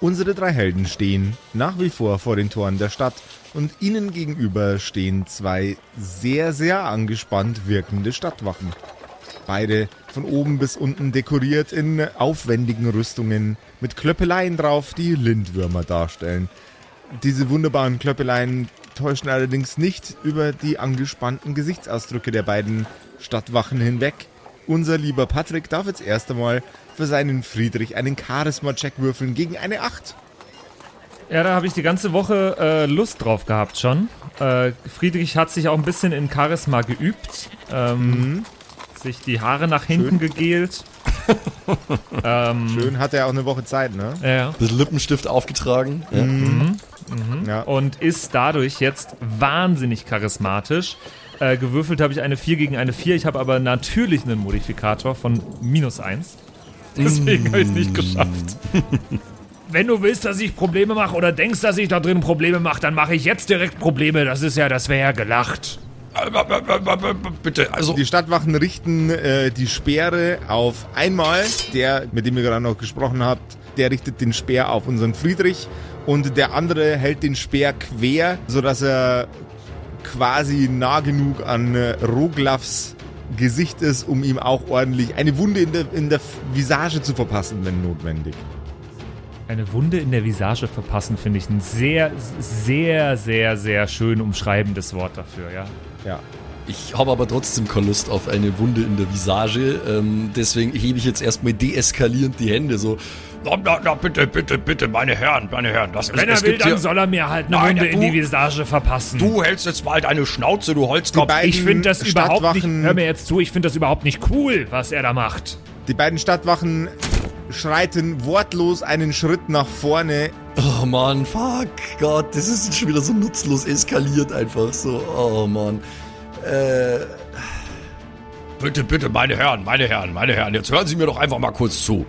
Unsere drei Helden stehen nach wie vor vor den Toren der Stadt und ihnen gegenüber stehen zwei sehr, sehr angespannt wirkende Stadtwachen. Beide von oben bis unten dekoriert in aufwendigen Rüstungen mit Klöppeleien drauf, die Lindwürmer darstellen. Diese wunderbaren Klöppeleien täuschen allerdings nicht über die angespannten Gesichtsausdrücke der beiden Stadtwachen hinweg. Unser lieber Patrick darf jetzt erst einmal für seinen Friedrich einen Charisma-Check würfeln gegen eine 8. Ja, da habe ich die ganze Woche äh, Lust drauf gehabt schon. Äh, Friedrich hat sich auch ein bisschen in Charisma geübt. Ähm, mhm. Sich die Haare nach hinten Schön. gegelt. ähm, Schön, hat er auch eine Woche Zeit, ne? Ja. Das Lippenstift aufgetragen. Ja. Mhm. Mhm. Ja. Und ist dadurch jetzt wahnsinnig charismatisch. Äh, gewürfelt habe ich eine 4 gegen eine 4. Ich habe aber natürlich einen Modifikator von minus 1. Deswegen habe ich es nicht geschafft. Wenn du willst, dass ich Probleme mache oder denkst, dass ich da drin Probleme mache, dann mache ich jetzt direkt Probleme. Das ist ja, das wäre ja gelacht. Bitte, also. Die Stadtwachen richten äh, die Speere auf einmal. Der, mit dem ihr gerade noch gesprochen habt, der richtet den Speer auf unseren Friedrich und der andere hält den Speer quer, sodass er quasi nah genug an äh, Roglavs Gesicht ist, um ihm auch ordentlich eine Wunde in der, in der Visage zu verpassen, wenn notwendig. Eine Wunde in der Visage verpassen, finde ich ein sehr, sehr, sehr, sehr schön umschreibendes Wort dafür, ja. Ja. Ich habe aber trotzdem keine Lust auf eine Wunde in der Visage. Ähm, deswegen hebe ich jetzt erstmal deeskalierend die Hände so. Na, na, na, bitte, bitte, bitte, meine Herren, meine Herren. Das, Wenn es, er will, dann soll er mir halt eine Nein, Wunde in die Visage verpassen. Du hältst jetzt mal deine Schnauze, du Holzkopf. Ich finde das überhaupt nicht, hör mir jetzt zu, ich finde das überhaupt nicht cool, was er da macht. Die beiden Stadtwachen schreiten wortlos einen Schritt nach vorne. Oh Mann, fuck, Gott, das ist schon wieder so nutzlos eskaliert einfach so. Oh Mann. Äh... Bitte, bitte, meine Herren, meine Herren, meine Herren, jetzt hören Sie mir doch einfach mal kurz zu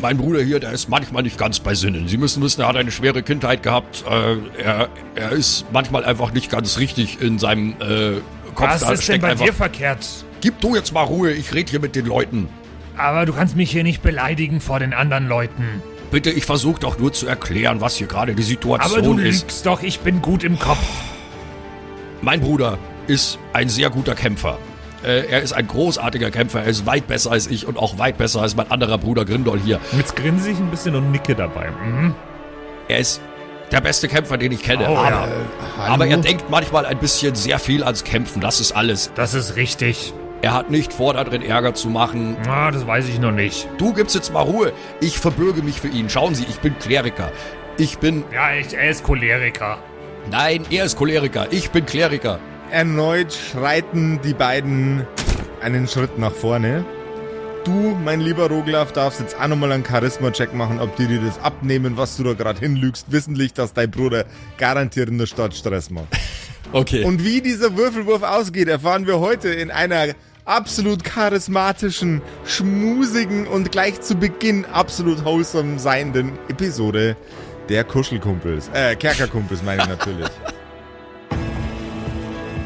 mein Bruder hier, der ist manchmal nicht ganz bei Sinnen. Sie müssen wissen, er hat eine schwere Kindheit gehabt. Äh, er, er ist manchmal einfach nicht ganz richtig in seinem äh, Kopf. Was da ist denn bei einfach, dir verkehrt? Gib du jetzt mal Ruhe, ich rede hier mit den Leuten. Aber du kannst mich hier nicht beleidigen vor den anderen Leuten. Bitte, ich versuche doch nur zu erklären, was hier gerade die Situation ist. Aber du ist. lügst doch, ich bin gut im Kopf. Mein Bruder ist ein sehr guter Kämpfer. Äh, er ist ein großartiger Kämpfer. Er ist weit besser als ich und auch weit besser als mein anderer Bruder Grindol hier. Jetzt grinse ich ein bisschen und nicke dabei. Mhm. Er ist der beste Kämpfer, den ich kenne. Oh, aber, ja. aber er denkt manchmal ein bisschen sehr viel ans Kämpfen. Das ist alles. Das ist richtig. Er hat nicht vor, da drin Ärger zu machen. Ah, das weiß ich noch nicht. Du gibst jetzt mal Ruhe. Ich verbürge mich für ihn. Schauen Sie, ich bin Kleriker. Ich bin. Ja, ich, er ist Choleriker. Nein, er ist Choleriker. Ich bin Kleriker. Erneut schreiten die beiden einen Schritt nach vorne. Du, mein lieber Roglaf, darfst jetzt auch nochmal einen Charisma-Check machen, ob die dir das abnehmen, was du da gerade hinlügst, wissentlich, dass dein Bruder garantiert in der Stadt Stress macht. Okay. Und wie dieser Würfelwurf ausgeht, erfahren wir heute in einer absolut charismatischen, schmusigen und gleich zu Beginn absolut wholesome seienden Episode der Kuschelkumpels. Äh, Kerkerkumpels meine ich natürlich.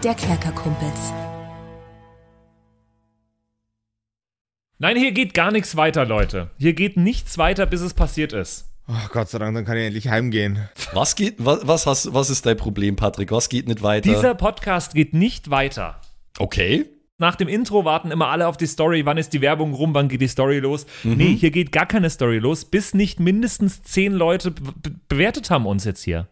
der Kerkerkumpels. Nein, hier geht gar nichts weiter, Leute. Hier geht nichts weiter, bis es passiert ist. Oh, Gott sei Dank, dann kann ich endlich heimgehen. Was geht, was, was, hast, was ist dein Problem, Patrick? Was geht nicht weiter? Dieser Podcast geht nicht weiter. Okay. Nach dem Intro warten immer alle auf die Story. Wann ist die Werbung rum? Wann geht die Story los? Mhm. Nee, hier geht gar keine Story los, bis nicht mindestens zehn Leute bewertet haben uns jetzt hier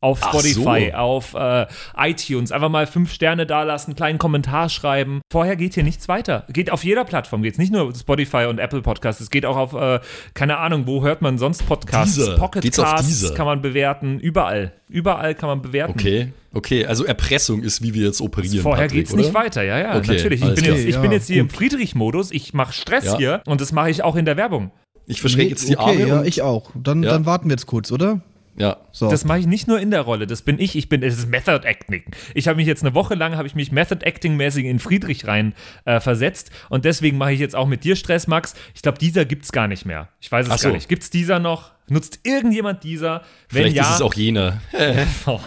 auf Spotify, so. auf äh, iTunes. Einfach mal fünf Sterne dalassen, kleinen Kommentar schreiben. Vorher geht hier nichts weiter. Geht auf jeder Plattform, geht nicht nur Spotify und Apple Podcasts. Es geht auch auf, äh, keine Ahnung, wo hört man sonst Podcasts? Diese. Pocket Geht's Casts kann man bewerten. Überall. Überall kann man bewerten. Okay. Okay, also Erpressung ist, wie wir jetzt operieren. Vorher geht es nicht weiter, ja, ja, okay, natürlich. Ich bin, jetzt, ich bin, jetzt, hier im Friedrich-Modus, ich mache Stress ja. hier und das mache ich auch in der Werbung. Ich verschränke Nee, jetzt die okay, Arme. ja, ich auch. Dann, Ja. dann warten wir jetzt kurz, oder? Ja. So. Das mache ich nicht nur in der Rolle, das bin ich. Ich bin, es ist Method Acting. Ich habe mich jetzt eine Woche lang, habe ich mich Method Acting mäßig in Friedrich rein äh, versetzt und deswegen mache ich jetzt auch mit dir Stress, Max. Ich glaube, dieser gibt's gar nicht mehr. Ich weiß es Ach so. gar nicht. Gibt's dieser noch? Nutzt irgendjemand dieser? Wenn Vielleicht ja, ist es auch jener.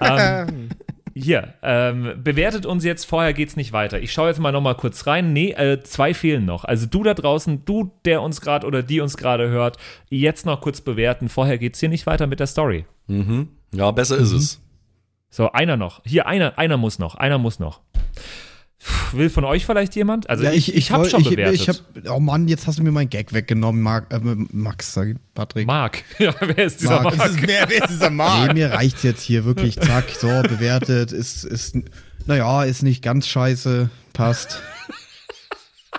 Ähm, hier, ähm, bewertet uns jetzt, vorher geht's nicht weiter. Ich schaue jetzt mal noch mal kurz rein. Nee, äh, zwei fehlen noch. Also du da draußen, du, der uns gerade oder die uns gerade hört, jetzt noch kurz bewerten. Vorher geht's hier nicht weiter mit der Story. Ja, besser ist es. So, einer noch. Hier, einer, einer muss noch. Einer muss noch. Will von euch vielleicht jemand? Also ich, ich, habe woll- schon ich, bewertet. Ich hab, oh Mann, jetzt hast du mir meinen Gag weggenommen, Mark, äh, Max, sag ich, Patrick. Marc. Ja, wer ist dieser? Das ist mehr, wer ist dieser Nee, Markt? mir reicht's jetzt hier wirklich, zack, so, bewertet, ist, ist, naja, ist nicht ganz scheiße, passt.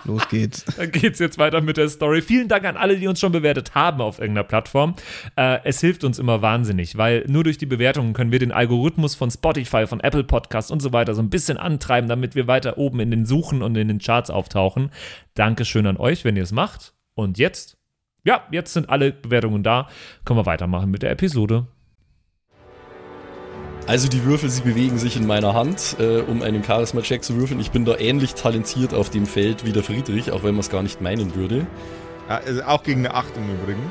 Los geht's. Dann geht's jetzt weiter mit der Story. Vielen Dank an alle, die uns schon bewertet haben auf irgendeiner Plattform. Äh, es hilft uns immer wahnsinnig, weil nur durch die Bewertungen können wir den Algorithmus von Spotify, von Apple Podcasts und so weiter so ein bisschen antreiben, damit wir weiter oben in den Suchen und in den Charts auftauchen. Dankeschön an euch, wenn ihr es macht. Und jetzt, ja, jetzt sind alle Bewertungen da. Können wir weitermachen mit der Episode. Also die Würfel, sie bewegen sich in meiner Hand, äh, um einen Charisma-Check zu würfeln. Ich bin da ähnlich talentiert auf dem Feld wie der Friedrich, auch wenn man es gar nicht meinen würde. Ja, also auch gegen eine 8 im Übrigen.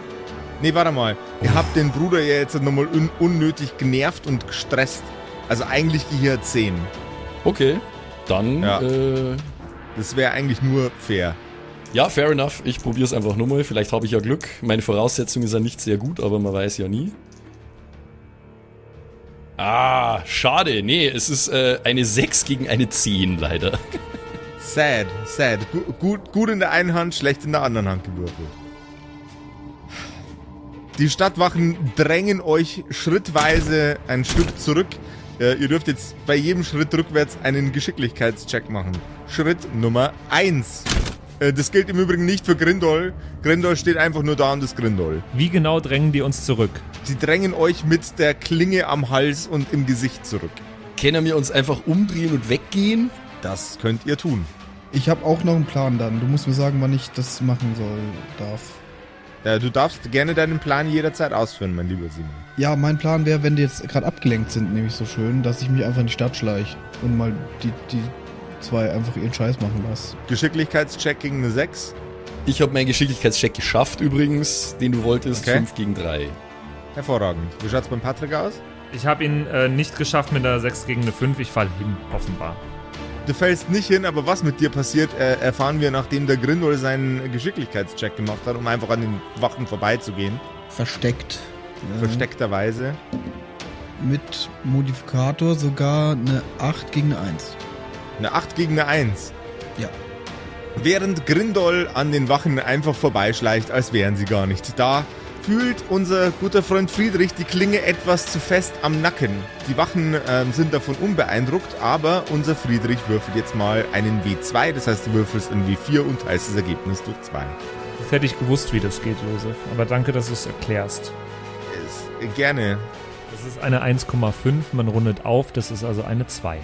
Nee, warte mal. Ihr habt den Bruder ja jetzt nochmal un unnötig genervt und gestresst. Also eigentlich die hier 10. Okay, dann Ja. äh, Das wäre eigentlich nur fair. ja, fair enough. Ich probiere es einfach nur mal. Vielleicht habe ich ja Glück. Meine Voraussetzung ist ja nicht sehr gut, aber man weiß ja nie. Ah, schade. Nee, es ist äh, eine 6 gegen eine 10 leider. Sad, sad. Gu gut, gut in der einen Hand, schlecht in der anderen Hand gewürfelt. Die Stadtwachen drängen euch schrittweise ein Stück zurück. Äh, ihr dürft jetzt bei jedem Schritt rückwärts einen Geschicklichkeitscheck machen. Schritt Nummer 1. Äh, das gilt im Übrigen nicht für Grindol. Grindol steht einfach nur da und ist Grindol. Wie genau drängen die uns zurück? Sie drängen euch mit der Klinge am Hals und im Gesicht zurück. Können wir uns einfach umdrehen und weggehen? Das könnt ihr tun. Ich habe auch noch einen Plan dann. Du musst mir sagen, wann ich das machen soll, darf. Äh, du darfst gerne deinen Plan jederzeit ausführen, mein lieber Simon. Ja, mein Plan wäre, wenn die jetzt gerade abgelenkt sind, nämlich so schön, dass ich mich einfach in die Stadt schleiche und mal die, die zwei einfach ihren Scheiß machen lasse. Geschicklichkeitscheck gegen eine 6. Ich habe meinen Geschicklichkeitscheck geschafft übrigens, den du wolltest. Okay. 5 gegen 3. Hervorragend. Wie schaut's beim Patrick aus? Ich habe ihn äh, nicht geschafft mit einer 6 gegen eine 5. Ich fall hin, offenbar. Du fällst nicht hin, aber was mit dir passiert, äh, erfahren wir, nachdem der Grindol seinen Geschicklichkeitscheck gemacht hat, um einfach an den Wachen vorbeizugehen. Versteckt. Versteckterweise. Mit Modifikator sogar eine 8 gegen eine 1. Eine 8 gegen eine 1. Ja. Während Grindol an den Wachen einfach vorbeischleicht, als wären sie gar nicht da, fühlt unser guter Freund Friedrich die Klinge etwas zu fest am Nacken. Die Wachen ähm, sind davon unbeeindruckt, aber unser Friedrich würfelt jetzt mal einen W2, das heißt, du würfelst ein W4 und teilst das Ergebnis durch 2. Das hätte ich gewusst, wie das geht, Josef. Aber danke, dass du es erklärst. Ist, äh, gerne. Das ist eine 1,5, man rundet auf, das ist also eine 2.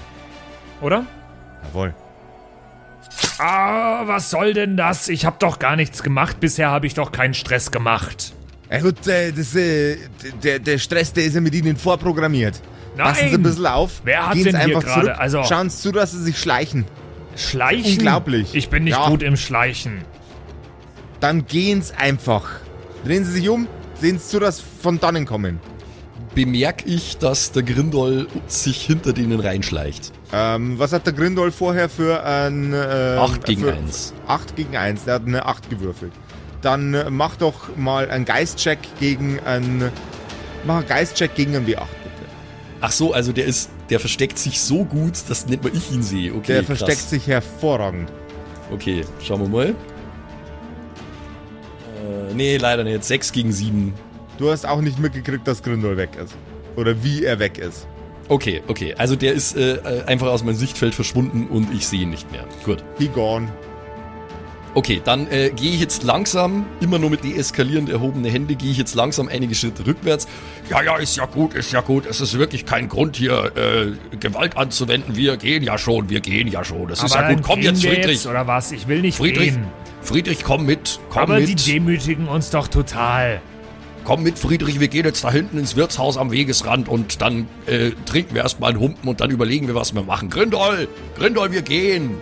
Oder? Jawohl. Ah, was soll denn das? Ich habe doch gar nichts gemacht. Bisher habe ich doch keinen Stress gemacht. Ja gut, äh, das, äh, der, der Stress, der ist ja mit Ihnen vorprogrammiert. Nein! Passen Sie ein bisschen auf. Wer hat Gehen Sie denn hier einfach gerade- zurück. also- Schauen Sie zu, dass Sie sich schleichen. Schleichen? Unglaublich. Ich bin nicht Ja. gut im Schleichen. Dann gehen Sie einfach. Drehen Sie sich um, sehen Sie zu, dass von dannen kommen. Bemerke ich, dass der Grindol sich hinter denen reinschleicht. Ähm, was hat der Grindol vorher für ein... Äh, 8 gegen für 1. 8 gegen 1, der hat eine 8 gewürfelt. Dann äh, mach doch mal einen Geistcheck gegen ein... Mach einen Geistcheck gegen ein W8, bitte. Ach so, also der ist, der versteckt sich so gut, dass nicht mal ich ihn sehe. Okay, Der krass. versteckt sich hervorragend. Okay, schauen wir mal. Äh, nee, leider nicht. 6 gegen 7. Du hast auch nicht mitgekriegt, dass Grindol weg ist. Oder wie er weg ist. Okay, okay. Also der ist äh, äh, einfach aus meinem Sichtfeld verschwunden und ich sehe ihn nicht mehr. Gut. He gone. Okay, dann äh, gehe ich jetzt langsam, immer nur mit deeskalierend erhobene Hände, gehe ich jetzt langsam einige Schritte rückwärts. Ja, ja, ist ja gut, ist ja gut. Es ist wirklich kein Grund hier äh, Gewalt anzuwenden. Wir gehen ja schon, wir gehen ja schon. Das ist Aber ja dann gut. Komm jetzt, Friedrich. Jetzt, oder was? Ich will nicht Friedrich, gehen. Friedrich, komm mit. Komm Aber mit. die demütigen uns doch total. Komm mit, Friedrich, wir gehen jetzt da hinten ins Wirtshaus am Wegesrand und dann äh, trinken wir erstmal einen Humpen und dann überlegen wir, was wir machen. Grindol, Grindol, wir gehen.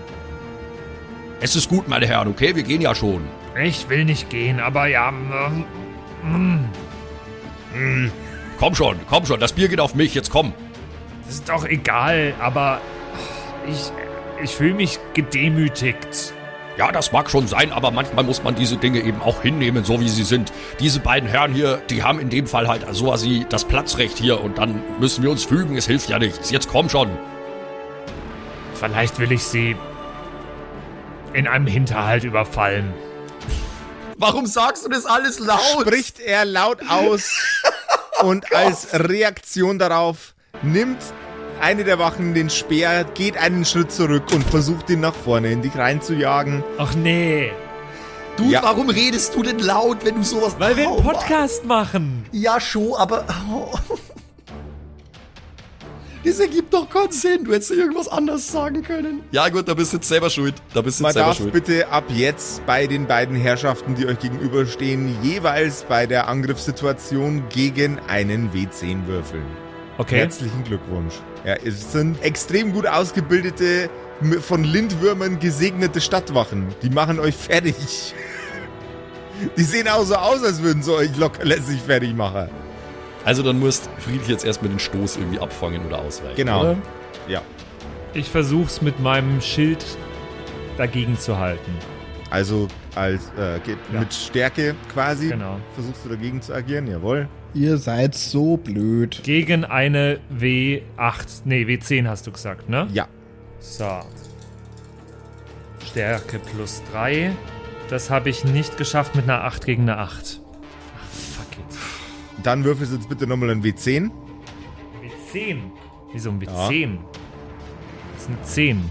Es ist gut, meine Herren, okay? Wir gehen ja schon. Ich will nicht gehen, aber ja. ähm, Komm schon, komm schon, das Bier geht auf mich, jetzt komm. Das ist doch egal, aber ich, ich fühle mich gedemütigt. Ja, das mag schon sein, aber manchmal muss man diese Dinge eben auch hinnehmen, so wie sie sind. Diese beiden Herren hier, die haben in dem Fall halt so quasi das Platzrecht hier und dann müssen wir uns fügen, es hilft ja nichts. Jetzt komm schon. Vielleicht will ich sie in einem Hinterhalt überfallen. Warum sagst du das alles laut? Spricht er laut aus und als Reaktion darauf nimmt eine der Wachen den Speer, geht einen Schritt zurück und versucht ihn nach vorne in dich reinzujagen. Ach nee. Du, Ja. warum redest du denn laut, wenn du sowas... Weil wir einen Oh, Podcast machen. Ja, schon, aber... Oh. Das ergibt doch keinen Sinn. Du hättest irgendwas anderes sagen können. Ja gut, da bist du jetzt selber schuld. Da bist du Man jetzt selber darf schuld. bitte ab jetzt bei den beiden Herrschaften, die euch gegenüberstehen, jeweils bei der Angriffssituation gegen einen W10 würfeln. Okay. Herzlichen Glückwunsch. Ja, es sind extrem gut ausgebildete, von Lindwürmern gesegnete Stadtwachen. Die machen euch fertig. Die sehen auch so aus, als würden sie euch lockerlässig fertig machen. Also dann musst Friedrich jetzt erstmal den Stoß irgendwie abfangen oder ausweichen. Genau. Oder? Ja. Ich versuch's mit meinem Schild dagegen zu halten. Also als äh, ge- Ja. mit Stärke quasi. Genau. Versuchst du dagegen zu agieren, jawohl. Ihr seid so blöd. Gegen eine W8. Nee, W10 hast du gesagt, ne? Ja. So. Stärke plus 3. Das habe ich nicht geschafft mit einer 8 gegen eine 8. Ach, fuck it. Dann würfelst du jetzt bitte nochmal ein W10. W10. Wieso ein W10? Das ist eine 10.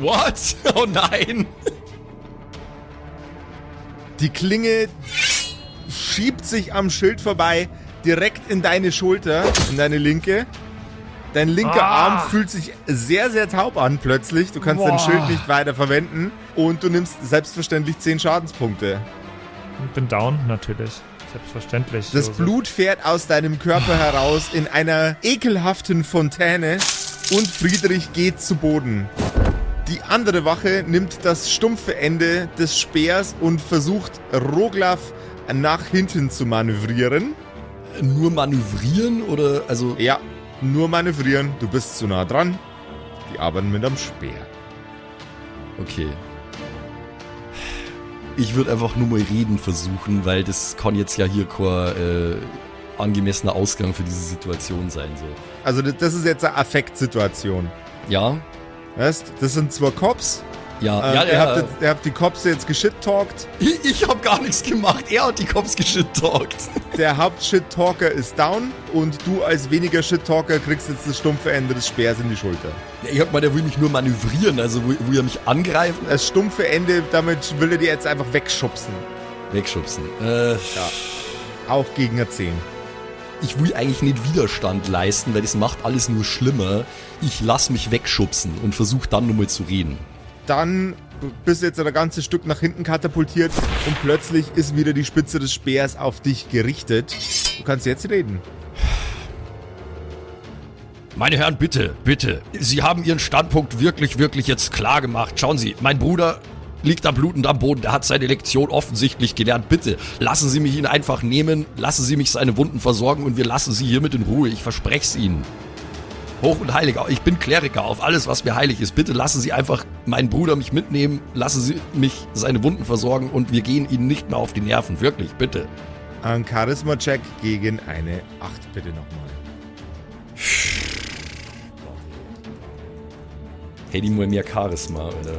What? Oh nein. Die Klinge schiebt sich am Schild vorbei, direkt in deine Schulter, in deine linke. Dein linker Ah. Arm fühlt sich sehr, sehr taub an plötzlich. Du kannst dein Boah. Schild nicht weiter verwenden. Und du nimmst selbstverständlich 10 Schadenspunkte. Und bin down, natürlich. Selbstverständlich. Das Josef. Blut fährt aus deinem Körper heraus in einer ekelhaften Fontäne und Friedrich geht zu Boden. Die andere Wache nimmt das stumpfe Ende des Speers und versucht Roglaf nach hinten zu manövrieren. Nur manövrieren oder also Ja, nur manövrieren, du bist zu nah dran. Die arbeiten mit am Speer. okay. Ich würde einfach nur mal reden versuchen, weil das kann jetzt ja hier kein äh, angemessener Ausgang für diese Situation sein so. Also das das ist jetzt eine Affektsituation. Ja, Weißt, das sind zwei Cops. Ja, Äh, ja, ihr, ja. habt ihr habt die Cops jetzt geschit-talkt. ich ich habe gar nichts gemacht. Er hat die Cops geschit-talkt. Der Haupt-Shit-Talker ist down und du als weniger Shit-Talker kriegst jetzt das stumpfe Ende des Speers in die Schulter. Ja, ich hab mal, der will mich nur manövrieren, also will, will er mich angreifen? Das stumpfe Ende, damit will er dir jetzt einfach wegschubsen. Wegschubsen. Äh, Auch gegen eine 10. ich will eigentlich nicht Widerstand leisten, weil das macht alles nur schlimmer. Ich lass mich wegschubsen und versuche dann nur mal zu reden. Dann bist du jetzt ein ganzes Stück nach hinten katapultiert und plötzlich ist wieder die Spitze des Speers auf dich gerichtet. Du kannst jetzt reden. Meine Herren, bitte, bitte. Sie haben Ihren Standpunkt wirklich, wirklich jetzt klar gemacht. Schauen Sie, mein Bruder liegt da blutend am Boden. Der hat seine Lektion offensichtlich gelernt. Bitte, lassen Sie mich ihn einfach nehmen. Lassen Sie mich seine Wunden versorgen und wir lassen Sie hiermit in Ruhe. Ich verspreche es Ihnen. Hoch und heilig. Ich bin Kleriker auf alles, was mir heilig ist. Bitte lassen Sie einfach meinen Bruder mich mitnehmen. Lassen Sie mich seine Wunden versorgen und wir gehen Ihnen nicht mehr auf die Nerven. Wirklich, bitte. Ein Charisma-Check gegen eine 8 bitte nochmal. Hätte ich mal mehr Charisma, oder?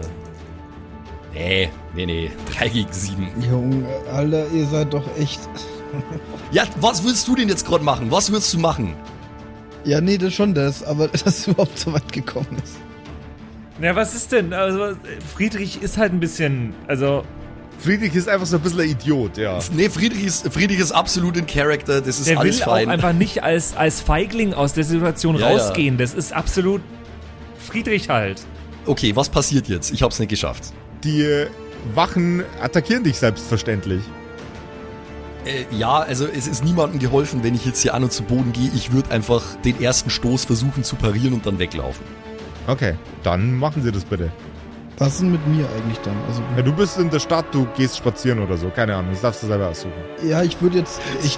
Nee, nee, nee. 3 gegen 7. Junge, Alter, ihr seid doch echt. Ja, was willst du denn jetzt gerade machen? Was willst du machen? Ja, nee, das ist schon das, aber dass es überhaupt so weit gekommen ist. Na, was ist denn? Also, Friedrich ist halt ein bisschen, also Friedrich ist einfach so ein bisschen ein Idiot, ja. Nee, Friedrich ist, Friedrich ist absolut in Character, das ist der alles will fein. auch einfach nicht als, als Feigling aus der Situation Ja, ja. rausgehen. Das ist absolut Friedrich halt. Okay, was passiert jetzt? Ich hab's nicht geschafft. Die Wachen attackieren dich selbstverständlich. Äh, ja, also es ist niemandem geholfen, wenn ich jetzt hier an und zu Boden gehe. Ich würde einfach den ersten Stoß versuchen zu parieren und dann weglaufen. Okay, dann machen Sie das bitte. Was ist denn mit mir eigentlich dann? Also, Ja, du bist in der Stadt, du gehst spazieren oder so. Keine Ahnung, das darfst du selber aussuchen. ja, ich würde jetzt, ich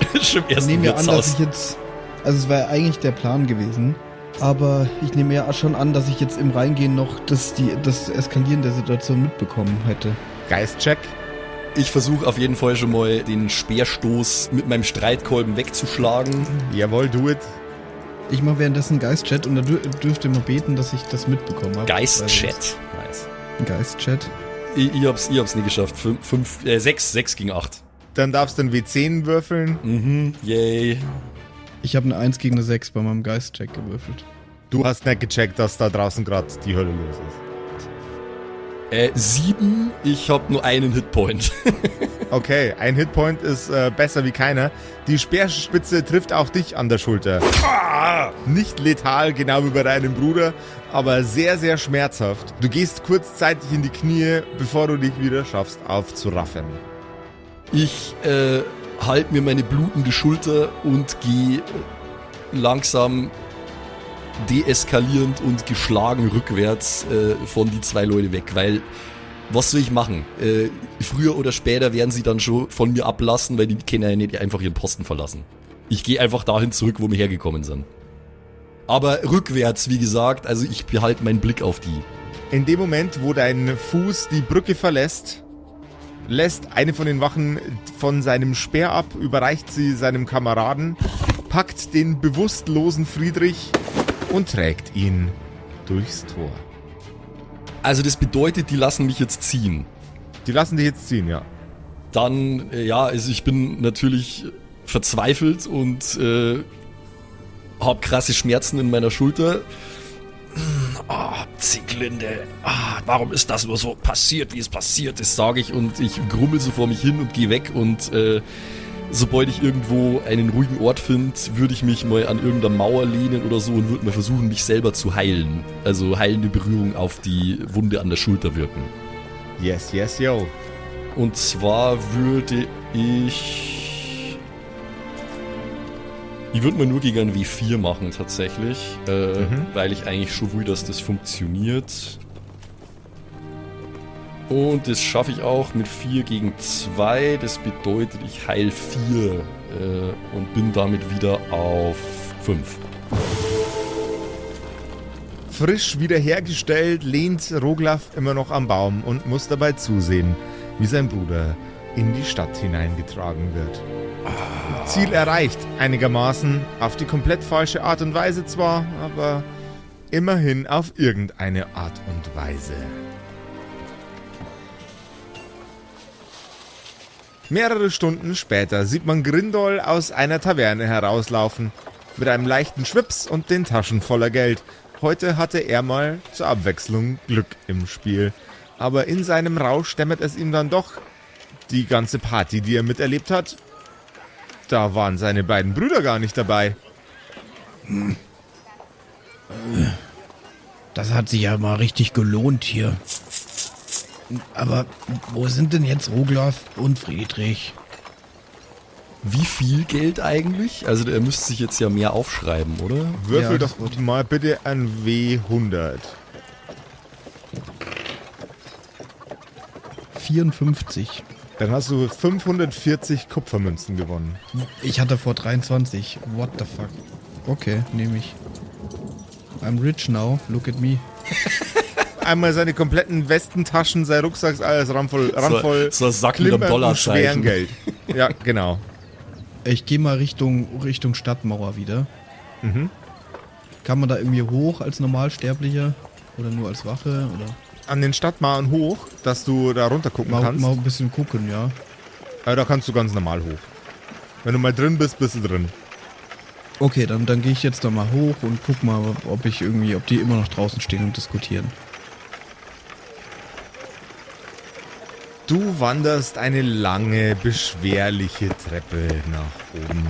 nehme mir an, dass ich jetzt, also es wäre eigentlich der Plan gewesen, aber ich nehme ja schon an, dass ich jetzt im Reingehen noch das, die, das Eskalieren der Situation mitbekommen hätte. Geistcheck. Ich versuche auf jeden Fall schon mal den Speerstoß mit meinem Streitkolben wegzuschlagen. Jawohl, do it. Ich mache währenddessen Geistchat und da dür dürfte mal beten, dass ich das mitbekommen habe. Geistchat. Nice. Geistchat. Ich, ich, hab's, ich hab's nicht geschafft. Fünf, fünf, äh, sechs, sechs gegen acht. Dann darfst du einen W10 würfeln. Mhm, yay. Ich habe eine 1 gegen eine 6 bei meinem Geistcheck gewürfelt. Du hast nicht gecheckt, dass da draußen gerade die Hölle los ist. Äh, sieben, ich hab nur einen Hitpoint. Okay, ein Hitpoint ist äh, besser wie keiner. Die Speerspitze trifft auch dich an der Schulter. Ah! Nicht letal, genau wie bei deinem Bruder, aber sehr, sehr schmerzhaft. Du gehst kurzzeitig in die Knie, bevor du dich wieder schaffst, aufzuraffen. Ich äh, halt mir meine blutende Schulter und gehe langsam deeskalierend und geschlagen rückwärts äh, von die zwei Leute weg, weil was soll ich machen? Äh, früher oder später werden sie dann schon von mir ablassen, weil die können ja nicht einfach ihren Posten verlassen. Ich gehe einfach dahin zurück, wo wir hergekommen sind. Aber rückwärts, wie gesagt, also ich behalte meinen Blick auf die. In dem Moment, wo dein Fuß die Brücke verlässt, lässt eine von den Wachen von seinem Speer ab, überreicht sie seinem Kameraden, packt den bewusstlosen Friedrich und trägt ihn durchs Tor. Also das bedeutet, die lassen mich jetzt ziehen. Die lassen dich jetzt ziehen, ja. dann, äh, ja, also ich bin natürlich verzweifelt und äh, habe krasse Schmerzen in meiner Schulter. Ah, Zieglinde. Ah, warum ist das nur so passiert, wie es passiert ist? Sage ich und ich grummel so vor mich hin und gehe weg und äh, sobald ich irgendwo einen ruhigen Ort finde, würde ich mich mal an irgendeiner Mauer lehnen oder so und würde mal versuchen, mich selber zu heilen. Also heilende Berührung auf die Wunde an der Schulter wirken. Yes, yes, yo. Und zwar würde ich. Ich würde mal nur gegen ein W4 machen, tatsächlich. Äh, Mhm. Weil ich eigentlich schon will, dass das funktioniert. Und das schaffe ich auch mit 4 gegen 2. Das bedeutet, ich heil 4 äh, und bin damit wieder auf 5. Frisch wiederhergestellt lehnt Roglaf immer noch am Baum und muss dabei zusehen, wie sein Bruder in die Stadt hineingetragen wird. Ziel erreicht, einigermaßen, auf die komplett falsche Art und Weise zwar, aber immerhin auf irgendeine Art und Weise. Mehrere Stunden später sieht man Grindol aus einer Taverne herauslaufen, mit einem leichten Schwips und den Taschen voller Geld. Heute hatte er mal zur Abwechslung Glück im Spiel. Aber in seinem Rausch dämmert es ihm dann doch, die ganze Party, die er miterlebt hat, da waren seine beiden Brüder gar nicht dabei. Das hat sich ja mal richtig gelohnt hier. Aber wo sind denn jetzt Roglaf und Friedrich? Wie viel Geld eigentlich? Also er müsste sich jetzt ja mehr aufschreiben, oder? Würfel Ja, doch das wird- mal bitte ein W100. 54. Dann hast du 540 Kupfermünzen gewonnen. Ich hatte vor 23. What the fuck? Okay, nehme ich. I'm rich now. Look at me. Einmal seine kompletten Westentaschen, sein Rucksack, alles randvoll, randvoll so ein Sack mit einem Dollarzeichen. Geld. Ja, genau. Ich gehe mal Richtung, Richtung Stadtmauer wieder. Mhm. Kann man da irgendwie hoch als Normalsterblicher? Oder nur als Wache? Oder An den Stadtmauern hoch, dass du da runter gucken mal, kannst. mal ein bisschen gucken, ja. Ja, da kannst du ganz normal hoch. Wenn du mal drin bist, bist du drin. Okay, dann, dann gehe ich jetzt da mal hoch und guck mal, ob ich irgendwie, ob die immer noch draußen stehen und diskutieren. Du wanderst eine lange, beschwerliche Treppe nach oben.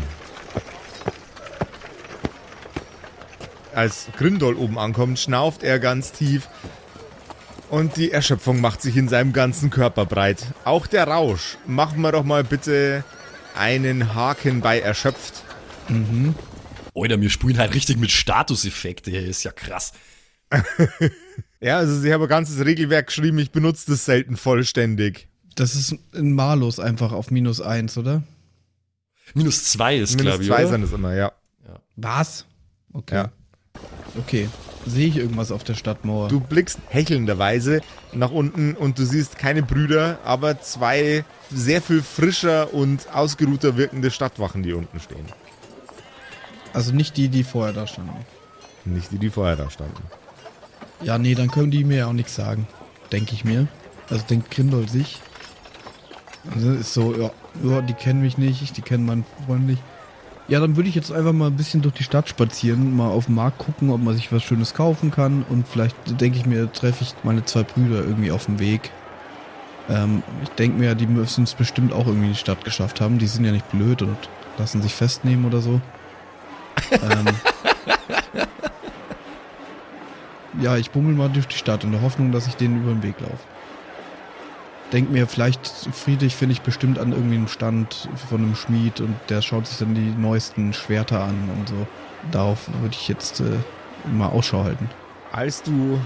Als Grindol oben ankommt, schnauft er ganz tief und die Erschöpfung macht sich in seinem ganzen Körper breit. Auch der Rausch. Machen wir doch mal bitte einen Haken bei erschöpft. Alter, wir spielen halt richtig mit Statuseffekte ist ja krass. Ja, also sie haben ein ganzes Regelwerk geschrieben, ich benutze das selten vollständig. Das ist ein Malus einfach auf minus eins, oder? Minus zwei ist, Minus glaube ich, zwei oder? sind es immer, ja. Was? Okay. Ja. Okay. Sehe ich irgendwas auf der Stadtmauer? Du blickst hechelnderweise nach unten und du siehst keine Brüder, aber zwei sehr viel frischer und ausgeruhter wirkende Stadtwachen, die unten stehen. Also nicht die, die vorher da standen. Nicht die, die vorher da standen. Ja, nee, dann können die mir ja auch nichts sagen. Denke ich mir. Also denkt Grindol sich. Also ist so, ja, ja, die kennen mich nicht, die kennen meinen Freund nicht. Ja, dann würde ich jetzt einfach mal ein bisschen durch die Stadt spazieren, mal auf den Markt gucken, ob man sich was Schönes kaufen kann und vielleicht denke ich mir, treffe ich meine zwei Brüder irgendwie auf dem Weg. Ähm, ich denke mir, die müssen es bestimmt auch irgendwie in die Stadt geschafft haben. Die sind ja nicht blöd und lassen sich festnehmen oder so. ähm, ja, ich bummel mal durch die Stadt in der Hoffnung, dass ich denen über den Weg laufe. Denk mir, vielleicht Friedrich finde ich bestimmt an irgendwie einem Stand von einem Schmied und der schaut sich dann die neuesten Schwerter an und so. Darauf würde ich jetzt äh, mal Ausschau halten. Als du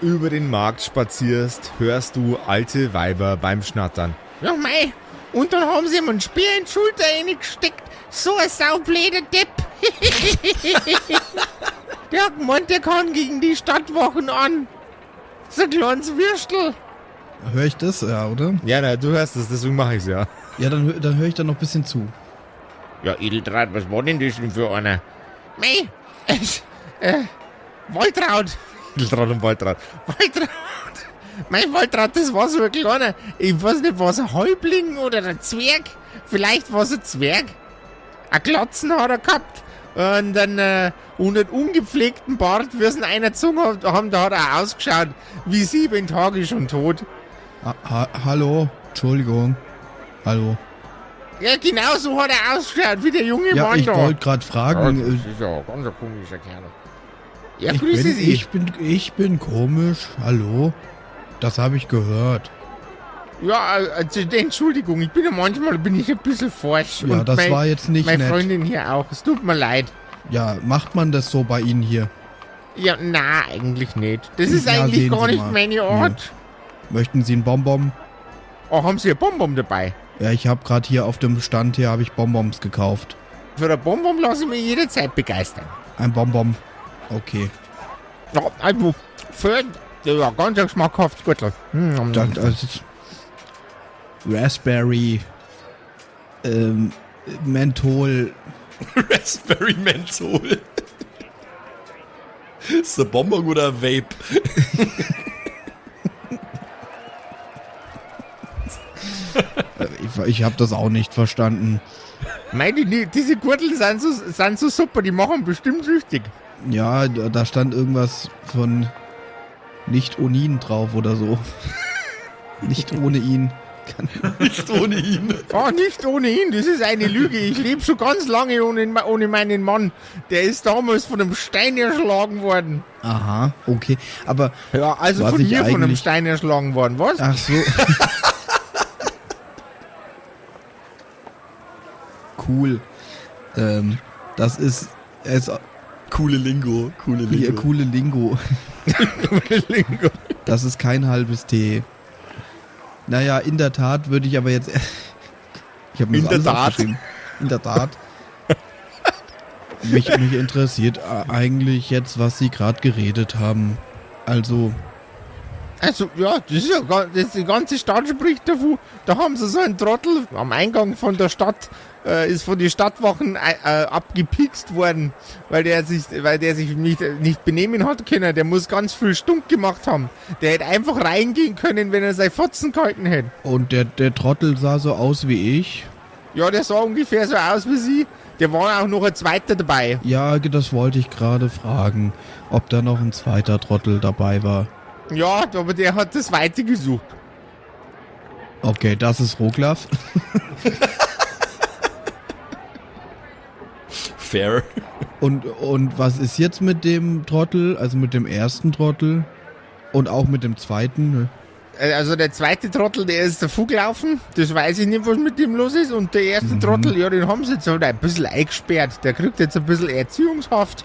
über den Markt spazierst, hörst du alte Weiber beim Schnattern. Ja, mei. Und dann haben sie ihm einen Speer in die Schulter reingesteckt. So ein saublöder Depp. der hat gemeint, der kann gegen die Stadtwachen an. So ein kleines Würstel. Höre ich das? Ja, oder? Ja, na, du hörst es, deswegen mache ich es ja. Ja, dann, dann höre ich da noch ein bisschen zu. Ja, Edeltraut, was war denn das denn für einer? Mei, es, äh, Waltraud. Wildrat und Waldrad. Waltraud. Mein Waltraud, das war so ein kleiner, ich weiß nicht, war es ein Häuptling oder ein Zwerg? Vielleicht war es ein Zwerg. Ein Glatzen hat er gehabt. Und dann, äh, und einen ungepflegten Bart, wie es in einer Zunge hat- haben, da hat er ausgeschaut, wie sieben Tage schon tot. Ha ha hallo? Entschuldigung. Hallo. Ja, genau so hat er ausgeschaut, wie der junge Ja, Mann ich da. wollte gerade fragen. äh, das ist ja ein ganz komischer Kerl. Ja, ich, grüße bin, Sie. ich, bin, ich bin komisch. Hallo? Das habe ich gehört. Ja, also Entschuldigung, ich bin ja manchmal bin ich ein bisschen forsch. Ja, das mein, war jetzt nicht Meine nett. Freundin hier auch. Es tut mir leid. Ja, macht man das so bei Ihnen hier? Ja, na, eigentlich nicht. Das ist Ja, eigentlich gar nicht mal. meine Art. Möchten Sie einen Bonbon? Oh, haben Sie ein Bonbon dabei? Ja, ich habe gerade hier auf dem Stand hier habe ich Bonbons gekauft. Für ein Bonbon lasse ich mich jederzeit begeistern. Ein Bonbon. Okay. Ja, also, für, ja, ganz geschmackhaft, gut. Hm, Dann, das ist Raspberry, ähm, Menthol. Raspberry Menthol. ist der Bonbon oder ein Vape? Ich, ich habe das auch nicht verstanden. Meine, die, diese Gürtel sind so, sind so super, die machen bestimmt süchtig. Ja, da da stand irgendwas von nicht ohne ihn drauf oder so. nicht ohne ihn. Kann, Nicht ohne ihn. Oh, nicht ohne ihn, das ist eine Lüge. Ich lebe schon ganz lange ohne, ohne meinen Mann. Der ist damals von einem Stein erschlagen worden. aha, okay. Aber Ja, also von ich mir von einem Stein erschlagen worden, was? Ach so. cool. Ähm, das ist, ist Coole Lingo, coole Lingo. hier coole Lingo. Das ist kein halbes T. Naja, in der Tat würde ich aber jetzt. Ich habe mir In das der Tat. In der Tat. mich, mich interessiert eigentlich jetzt, was Sie gerade geredet haben. Also, Also, ja, das ist ja das die ganze Stadt spricht davon. Da haben sie so einen Trottel am Eingang von der Stadt, äh, ist von den Stadtwachen äh, äh, abgepikst worden, weil der sich, weil der sich nicht, nicht benehmen hat können. Der muss ganz viel Stunk gemacht haben. Der hätte einfach reingehen können, wenn er sein Fotzen gehalten hätte. und der, der Trottel sah so aus wie ich. Ja, der sah ungefähr so aus wie sie. Der war auch noch ein zweiter dabei. Ja, das wollte ich gerade fragen, ob da noch ein zweiter Trottel dabei war. Ja, aber der hat das Weite gesucht. Okay, das ist Roglaf. Fair. Und, und was ist jetzt mit dem Trottel, also mit dem ersten Trottel und auch mit dem zweiten? ne? Also der zweite Trottel, der ist der Fuglaufen. Das weiß ich nicht, was mit dem los ist. Und der erste Trottel, ja, den haben sie jetzt halt ein bisschen eingesperrt. Der kriegt jetzt ein bisschen Erziehungshaft.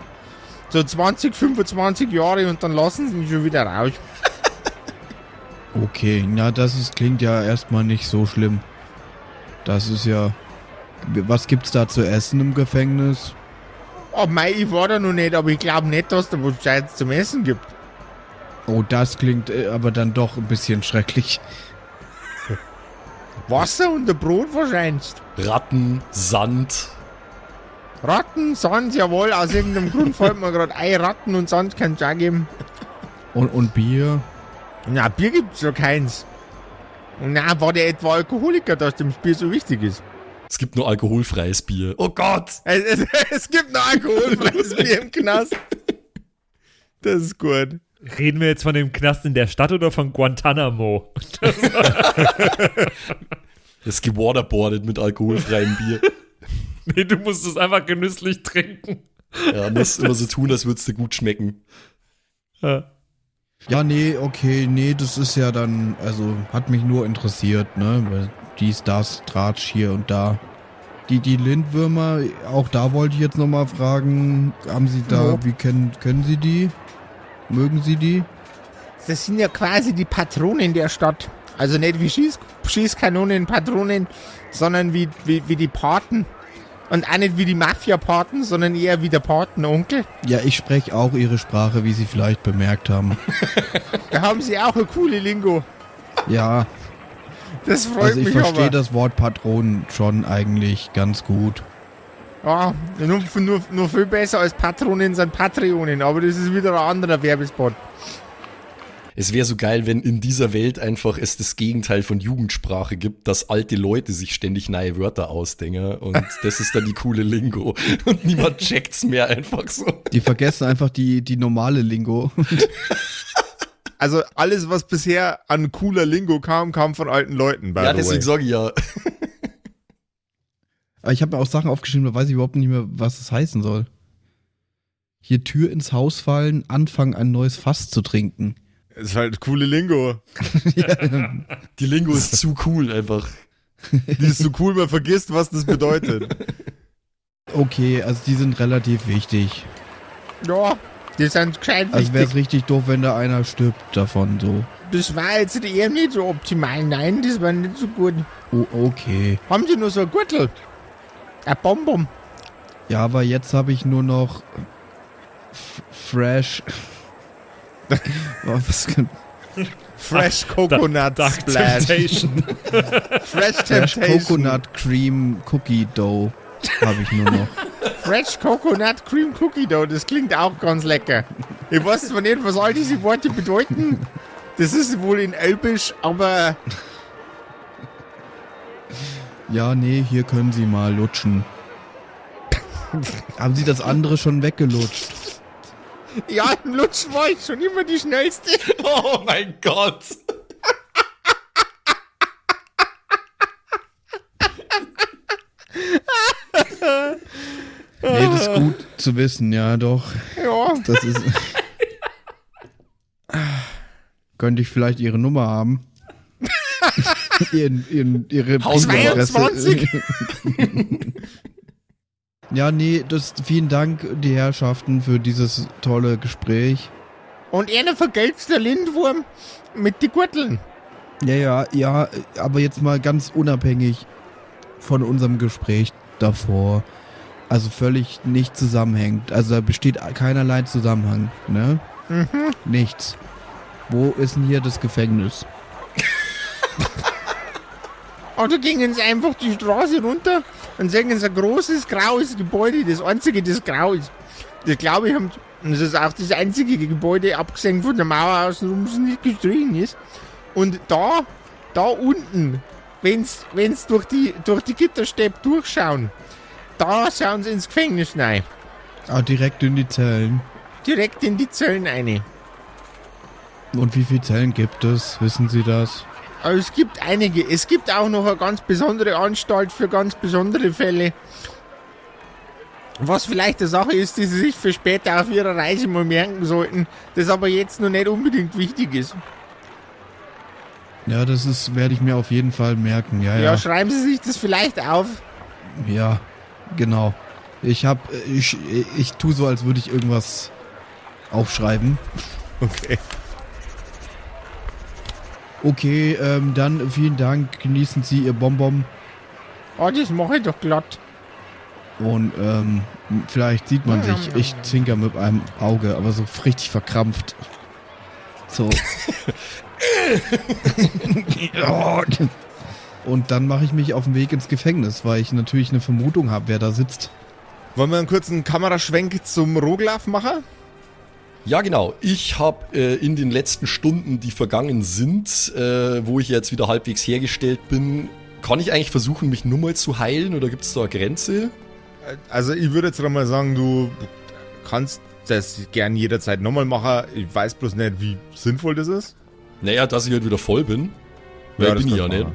So 20, 25 Jahre und dann lassen sie ihn schon wieder raus. Okay, na, das ist, klingt ja erstmal nicht so schlimm. Das ist ja. Was gibt's da zu essen im Gefängnis? Oh mei, ich war da noch nicht, aber ich glaube nicht, dass da was Gescheites zum Essen gibt. Oh, das klingt äh, aber dann doch ein bisschen schrecklich. Wasser und ein Brot wahrscheinlich. Ratten, Sand. Ratten, Sand, jawohl, aus irgendeinem Grund fällt mir gerade ein, Ratten und Sand kann es auch geben. Und, und Bier? Na, Bier gibt's ja keins. Na, war der etwa Alkoholiker, dass dem Bier so wichtig ist? Es gibt nur alkoholfreies Bier. Oh Gott! Es, es, es gibt noch alkoholfreies Bier im Knast. Das ist gut. Reden wir jetzt von dem Knast in der Stadt oder von Guantanamo? Es ist gewaterboardet mit alkoholfreiem Bier. nee, du musst es einfach genüsslich trinken. Ja, musst immer so tun, als würde es dir gut schmecken. Ja. Ja, nee, okay, nee, das ist ja dann, also hat mich nur interessiert, ne? Weil dies, das, Tratsch hier und da. Die, die Lindwürmer, auch da wollte ich jetzt nochmal fragen, haben Sie da, Ja. wie kennen, können Sie die? Mögen Sie die? Das sind ja quasi die Patronen der Stadt. Also nicht wie Schieß, Schießkanonen, Patronen, sondern wie, wie, wie die Paten. Und auch nicht wie die Mafia-Paten, sondern eher wie der Patenonkel. Ja, ich spreche auch Ihre Sprache, wie Sie vielleicht bemerkt haben. Da haben sie auch eine coole Lingo. Ja, Das freut also ich mich verstehe das Wort Patron schon eigentlich ganz gut. Ja, nur, nur, nur viel besser als Patronen sind Patreonen, aber das ist wieder ein anderer Werbespot. Es wäre so geil, wenn in dieser Welt einfach es das Gegenteil von Jugendsprache gibt, dass alte Leute sich ständig neue Wörter ausdenken und das ist dann die coole Lingo und niemand checkt's mehr einfach so. Die vergessen einfach die, die normale Lingo. Also alles, was bisher an cooler Lingo kam, kam von alten Leuten. Ja, deswegen sage ich ja. Aber ich habe mir auch Sachen aufgeschrieben, da weiß ich überhaupt nicht mehr, was es heißen soll. Hier Tür ins Haus fallen, anfangen ein neues Fass zu trinken. Ist halt coole Lingo. Die Lingo ist zu cool einfach. Die ist so cool, man vergisst, was das bedeutet. Okay, also die sind relativ wichtig. Ja, die sind gescheit Also wäre es richtig doof, wenn da einer stirbt davon so. Das war jetzt eher nicht so optimal. Nein, das war nicht so gut. Oh, okay. Haben sie nur so ein Gürtel? Ein Bonbon. Ja, aber jetzt habe ich nur noch F Fresh. Fresh Coconut Dark Splash. Temptation. Fresh Fresh Temptation. Coconut Cream Cookie Dough habe ich nur noch. Fresh Coconut Cream Cookie Dough. Das klingt auch ganz lecker. Ich weiß zwar nicht, was all diese Worte bedeuten. Das ist wohl in Elbisch, aber Ja, nee, hier können Sie mal lutschen. Haben Sie das andere schon weggelutscht? Ja, im Lutschen war ich schon immer die Schnellste. Oh mein Gott. Nee, das ist gut zu wissen, ja, doch. Ja, Das ist. Könnte ich vielleicht Ihre Nummer haben? ihren, ihren, ihre Hausnummer. Briefadresse. ja, nee, das, vielen Dank, die Herrschaften, für dieses tolle Gespräch. und einer vergelt's der Lindwurm mit die Gürteln. Ja, ja, ja, aber jetzt mal ganz unabhängig von unserem Gespräch davor. Also völlig nicht zusammenhängt. Also da besteht keinerlei Zusammenhang, ne? Nichts. Wo ist denn hier das Gefängnis? Oder gingen sie einfach die Straße runter und sehen sie ein großes graues Gebäude, das einzige, das grau ist. Das glaube ich, haben, und das ist auch das einzige Gebäude, abgesehen von der Mauer außenrum, das nicht gestrichen ist. Und da, da unten, wenn's, wenn's durch die, durch die Gitterstäbe durchschauen, da schauen sie ins Gefängnis rein. Ah, direkt in die Zellen. Direkt in die Zellen rein. Und wie viele Zellen gibt es? Wissen Sie das? Aber es gibt einige. Es gibt auch noch eine ganz besondere Anstalt für ganz besondere Fälle. Was vielleicht eine Sache ist, die Sie sich für später auf Ihrer Reise mal merken sollten, das aber jetzt noch nicht unbedingt wichtig ist. Ja, das ist, werde ich mir auf jeden Fall merken. Ja, Ja, ja. schreiben Sie sich das vielleicht auf. Ja, genau. Ich hab, ich, ich tu so, als würde ich irgendwas aufschreiben. Okay. Okay, ähm, dann vielen Dank. Genießen Sie Ihr Bonbon. Oh, das mache ich doch glatt. Und ähm, vielleicht sieht man Ja, sich. ja, Ich ja. zwinker mit einem Auge, aber so richtig verkrampft. So. Und dann mache ich mich auf den Weg ins Gefängnis, weil ich natürlich eine Vermutung habe, wer da sitzt. Wollen wir einen kurzen Kameraschwenk zum Roglaf machen? Ja, genau. Ich habe äh, in den letzten Stunden, die vergangen sind, äh, wo ich jetzt wieder halbwegs hergestellt bin, kann ich eigentlich versuchen, mich nur mal zu heilen oder gibt es da eine Grenze? Also ich würde jetzt mal sagen, du kannst das gern jederzeit nochmal machen. Ich weiß bloß nicht, wie sinnvoll das ist. Naja, dass ich halt wieder voll bin. Weil Ja, das bin ich ja nicht.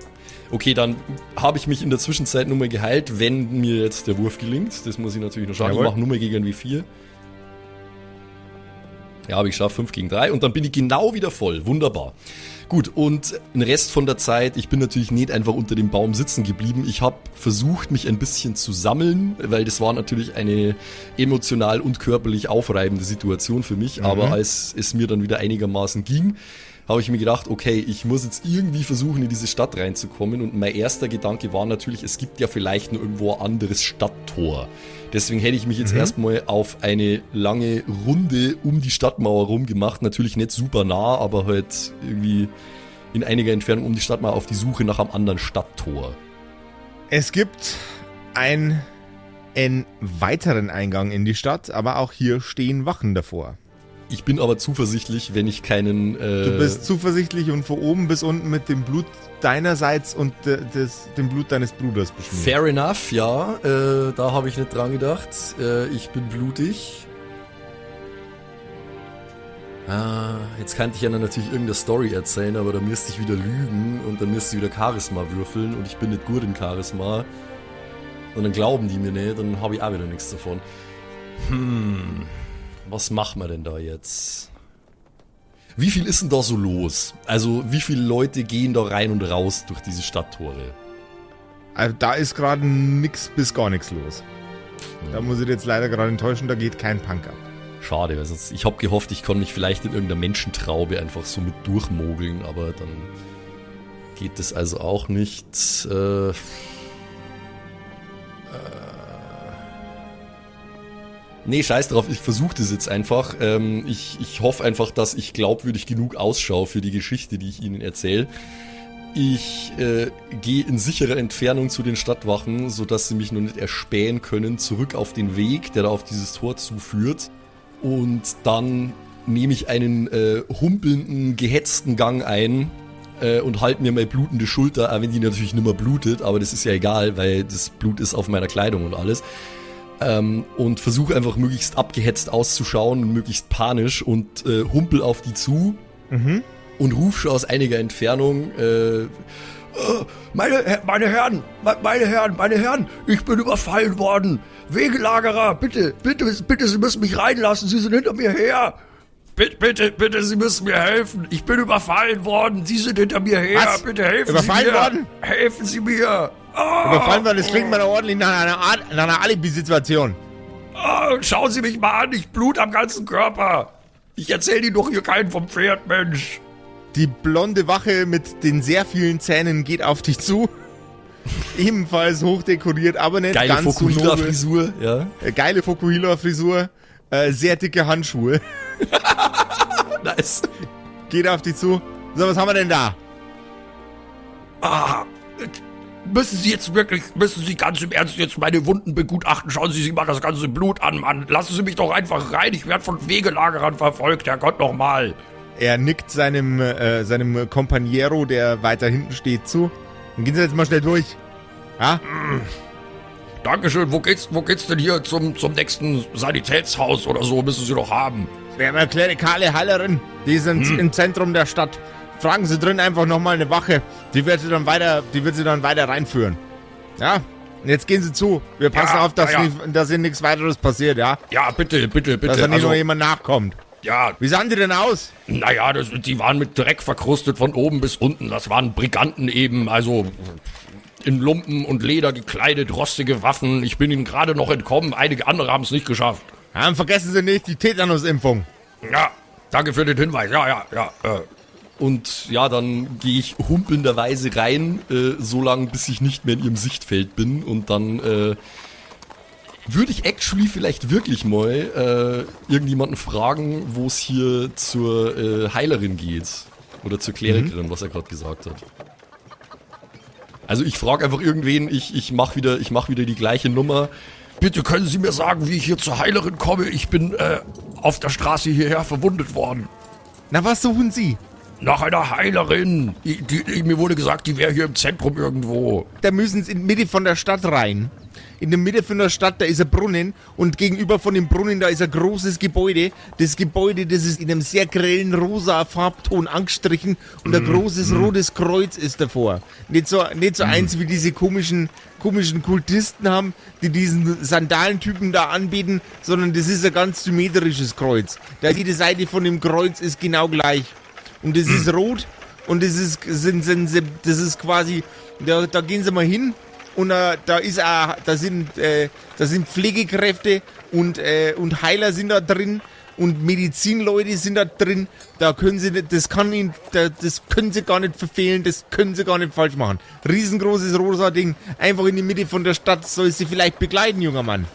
Okay, dann habe ich mich in der Zwischenzeit nur mal geheilt, wenn mir jetzt der Wurf gelingt. Das muss ich natürlich noch schauen. Jawohl. Ich mache nur mal gegen ein W4. Ja, habe ich geschafft, 5 gegen 3 und dann bin ich genau wieder voll. Wunderbar. Gut, und den Rest von der Zeit, ich bin natürlich nicht einfach unter dem Baum sitzen geblieben. Ich habe versucht, mich ein bisschen zu sammeln, weil das war natürlich eine emotional und körperlich aufreibende Situation für mich. Aber als es mir dann wieder einigermaßen ging, habe ich mir gedacht, okay, ich muss jetzt irgendwie versuchen, in diese Stadt reinzukommen. Und mein erster Gedanke war natürlich, es gibt ja vielleicht nur irgendwo ein anderes Stadttor. Deswegen hätte ich mich jetzt erstmal auf eine lange Runde um die Stadtmauer rum gemacht. Natürlich nicht super nah, aber halt irgendwie in einiger Entfernung um die Stadtmauer auf die Suche nach einem anderen Stadttor. Es gibt ein, einen weiteren Eingang in die Stadt, aber auch hier stehen Wachen davor. Ich bin aber zuversichtlich, wenn ich keinen. Äh, Du bist zuversichtlich und von oben bis unten mit dem Blut deinerseits und de, des, dem Blut deines Bruders beschmiert. Fair enough, ja. Äh, da habe ich nicht dran gedacht. Äh, ich bin blutig. Ah, jetzt könnte ich ja natürlich irgendeine Story erzählen, aber da müsste ich wieder lügen und dann müsste ich wieder Charisma würfeln und ich bin nicht gut in Charisma. Und dann glauben die mir nicht, dann habe ich auch wieder nichts davon. Hm, was machen wir denn da jetzt? Wie viel ist denn da so los? Also, wie viele Leute gehen da rein und raus durch diese Stadttore? Also da ist gerade nix bis gar nichts los. Da muss ich jetzt leider gerade enttäuschen, da geht kein Punk ab. Schade, weil sonst, ich habe gehofft, ich kann mich vielleicht in irgendeiner Menschentraube einfach so mit durchmogeln, aber dann geht das also auch nicht. Äh, nee, scheiß drauf, ich versuche das jetzt einfach. Ähm, ich, ich hoffe einfach, dass ich glaubwürdig genug ausschaue für die Geschichte, die ich Ihnen erzähle. Ich äh, gehe in sicherer Entfernung zu den Stadtwachen, sodass sie mich noch nicht erspähen können, zurück auf den Weg, der da auf dieses Tor zuführt. Und dann nehme ich einen äh, humpelnden, gehetzten Gang ein äh, und halte mir meine blutende Schulter, auch wenn die natürlich nicht mehr blutet, aber das ist ja egal, weil das Blut ist auf meiner Kleidung und alles. Ähm, und versuche einfach möglichst abgehetzt auszuschauen und möglichst panisch und äh, humpel auf die zu und ruf schon aus einiger Entfernung, äh, Meine, Her- meine Herren, me- meine Herren, meine Herren, ich bin überfallen worden. Wegelagerer, bitte, bitte, bitte, Sie müssen mich reinlassen, Sie sind hinter mir her. Bitte, bitte, bitte, Sie müssen mir helfen. Ich bin überfallen worden, Sie sind hinter mir her. Was? Bitte helfen Überfallen Sie mir. worden? Helfen Sie mir. Ah, Überfallen wir, das klingt doch ordentlich nach einer, Art- nach einer Alibi-Situation. ah, schauen Sie mich mal an, ich blut am ganzen Körper. Ich erzähle Ihnen doch hier keinen vom Pferd, Mensch. Die blonde Wache mit den sehr vielen Zähnen geht auf dich zu. Ebenfalls hochdekoriert, aber nicht geile ganz so nobel. Fokuhila-Frisur, ja. Äh, Geile Fokuhila-Frisur, äh, sehr dicke Handschuhe. Nice. Geht auf dich zu. So, was haben wir denn da? Ah, müssen Sie jetzt wirklich, müssen Sie ganz im Ernst jetzt meine Wunden begutachten? Schauen Sie sich mal das ganze Blut an, Mann. Lassen Sie mich doch einfach rein. Ich werde von Wegelagerern verfolgt. Herrgott noch mal. Er nickt seinem, äh, seinem Companiero, der weiter hinten steht, zu. Dann gehen Sie jetzt mal schnell durch. Ja? Dankeschön. Wo geht's, wo geht's denn hier zum, zum nächsten Sanitätshaus oder so? Müssen Sie doch haben. Wir haben eine klerikale Heilerin. Die sind im Zentrum der Stadt. Fragen Sie drin einfach nochmal eine Wache. Die wird Sie dann weiter, die wird Sie dann weiter reinführen. Ja? Und jetzt gehen Sie zu. Wir passen Ja, auf, dass, ja, nicht- dass Ihnen nichts weiteres passiert, ja? Ja, bitte, bitte, bitte. Dass da nicht Also, noch jemand nachkommt. ja, Wie sahen die denn aus? naja, das, die waren mit Dreck verkrustet von oben bis unten. Das waren Briganten eben, also in Lumpen und Leder gekleidet, rostige Waffen. Ich bin ihnen gerade noch entkommen. Einige andere haben es nicht geschafft. Ja, vergessen Sie nicht die Tetanusimpfung. Ja, danke für den Hinweis. Ja, ja, ja. Äh, Und ja, dann gehe ich humpelnderweise rein, äh, so lange, bis ich nicht mehr in ihrem Sichtfeld bin. Und dann äh, würde ich actually vielleicht wirklich mal äh, irgendjemanden fragen, wo es hier zur äh, Heilerin geht. Oder zur Klerikerin, was er gerade gesagt hat. Also ich frage einfach irgendwen, ich, ich mache wieder, ich mach wieder die gleiche Nummer. bitte können Sie mir sagen, wie ich hier zur Heilerin komme. Ich bin äh, auf der Straße hierher verwundet worden. Na, was suchen Sie? Nach einer Heilerin. Die, die, mir wurde gesagt, die wäre hier im Zentrum irgendwo. Da müssen Sie in die Mitte von der Stadt rein. In der Mitte von der Stadt, da ist ein Brunnen und gegenüber von dem Brunnen, da ist ein großes Gebäude. Das Gebäude, das ist in einem sehr grellen rosa Farbton angestrichen und ein großes rotes Kreuz ist davor. Nicht so, nicht so eins wie diese komischen, komischen Kultisten haben, die diesen Sandalentypen da anbieten, sondern das ist ein ganz symmetrisches Kreuz. Da jede Seite von dem Kreuz ist genau gleich. Und das ist rot und das ist, sind, sind, das ist quasi, da, da gehen sie mal hin und äh, da ist auch, da sind, äh, da sind Pflegekräfte und, äh, und Heiler sind da drin und Medizinleute sind da drin. Da können sie das kann ihnen, da, das können sie gar nicht verfehlen, das können sie gar nicht falsch machen. Riesengroßes rosa Ding, einfach in die Mitte von der Stadt, soll sie vielleicht begleiten, junger Mann.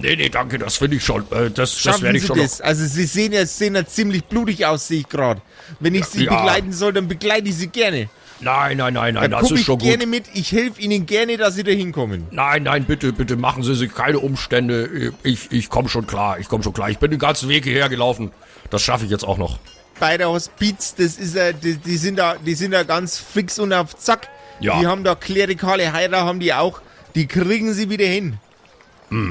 Nee, nee, danke, das finde ich schon. Äh, das das werde ich Sie schon das? Also Sie sehen ja, sehen ja ziemlich blutig aus, sehe ich gerade. Wenn ich Sie Ja. begleiten soll, dann begleite ich Sie gerne. Nein, nein, nein, nein, Dann das ist ich schon gerne gut. mit. Ich helfe Ihnen gerne, dass Sie da hinkommen. Nein, nein, bitte, bitte machen Sie sich keine Umstände. Ich, ich komme schon klar, ich komme schon klar. Ich bin den ganzen Weg hierher gelaufen. Das schaffe ich jetzt auch noch. Bei der Hospiz, das ist ja, die, die sind da, die sind da ganz fix und auf Zack. Ja. Die haben da klerikale Heiler, haben die auch. Die kriegen Sie wieder hin.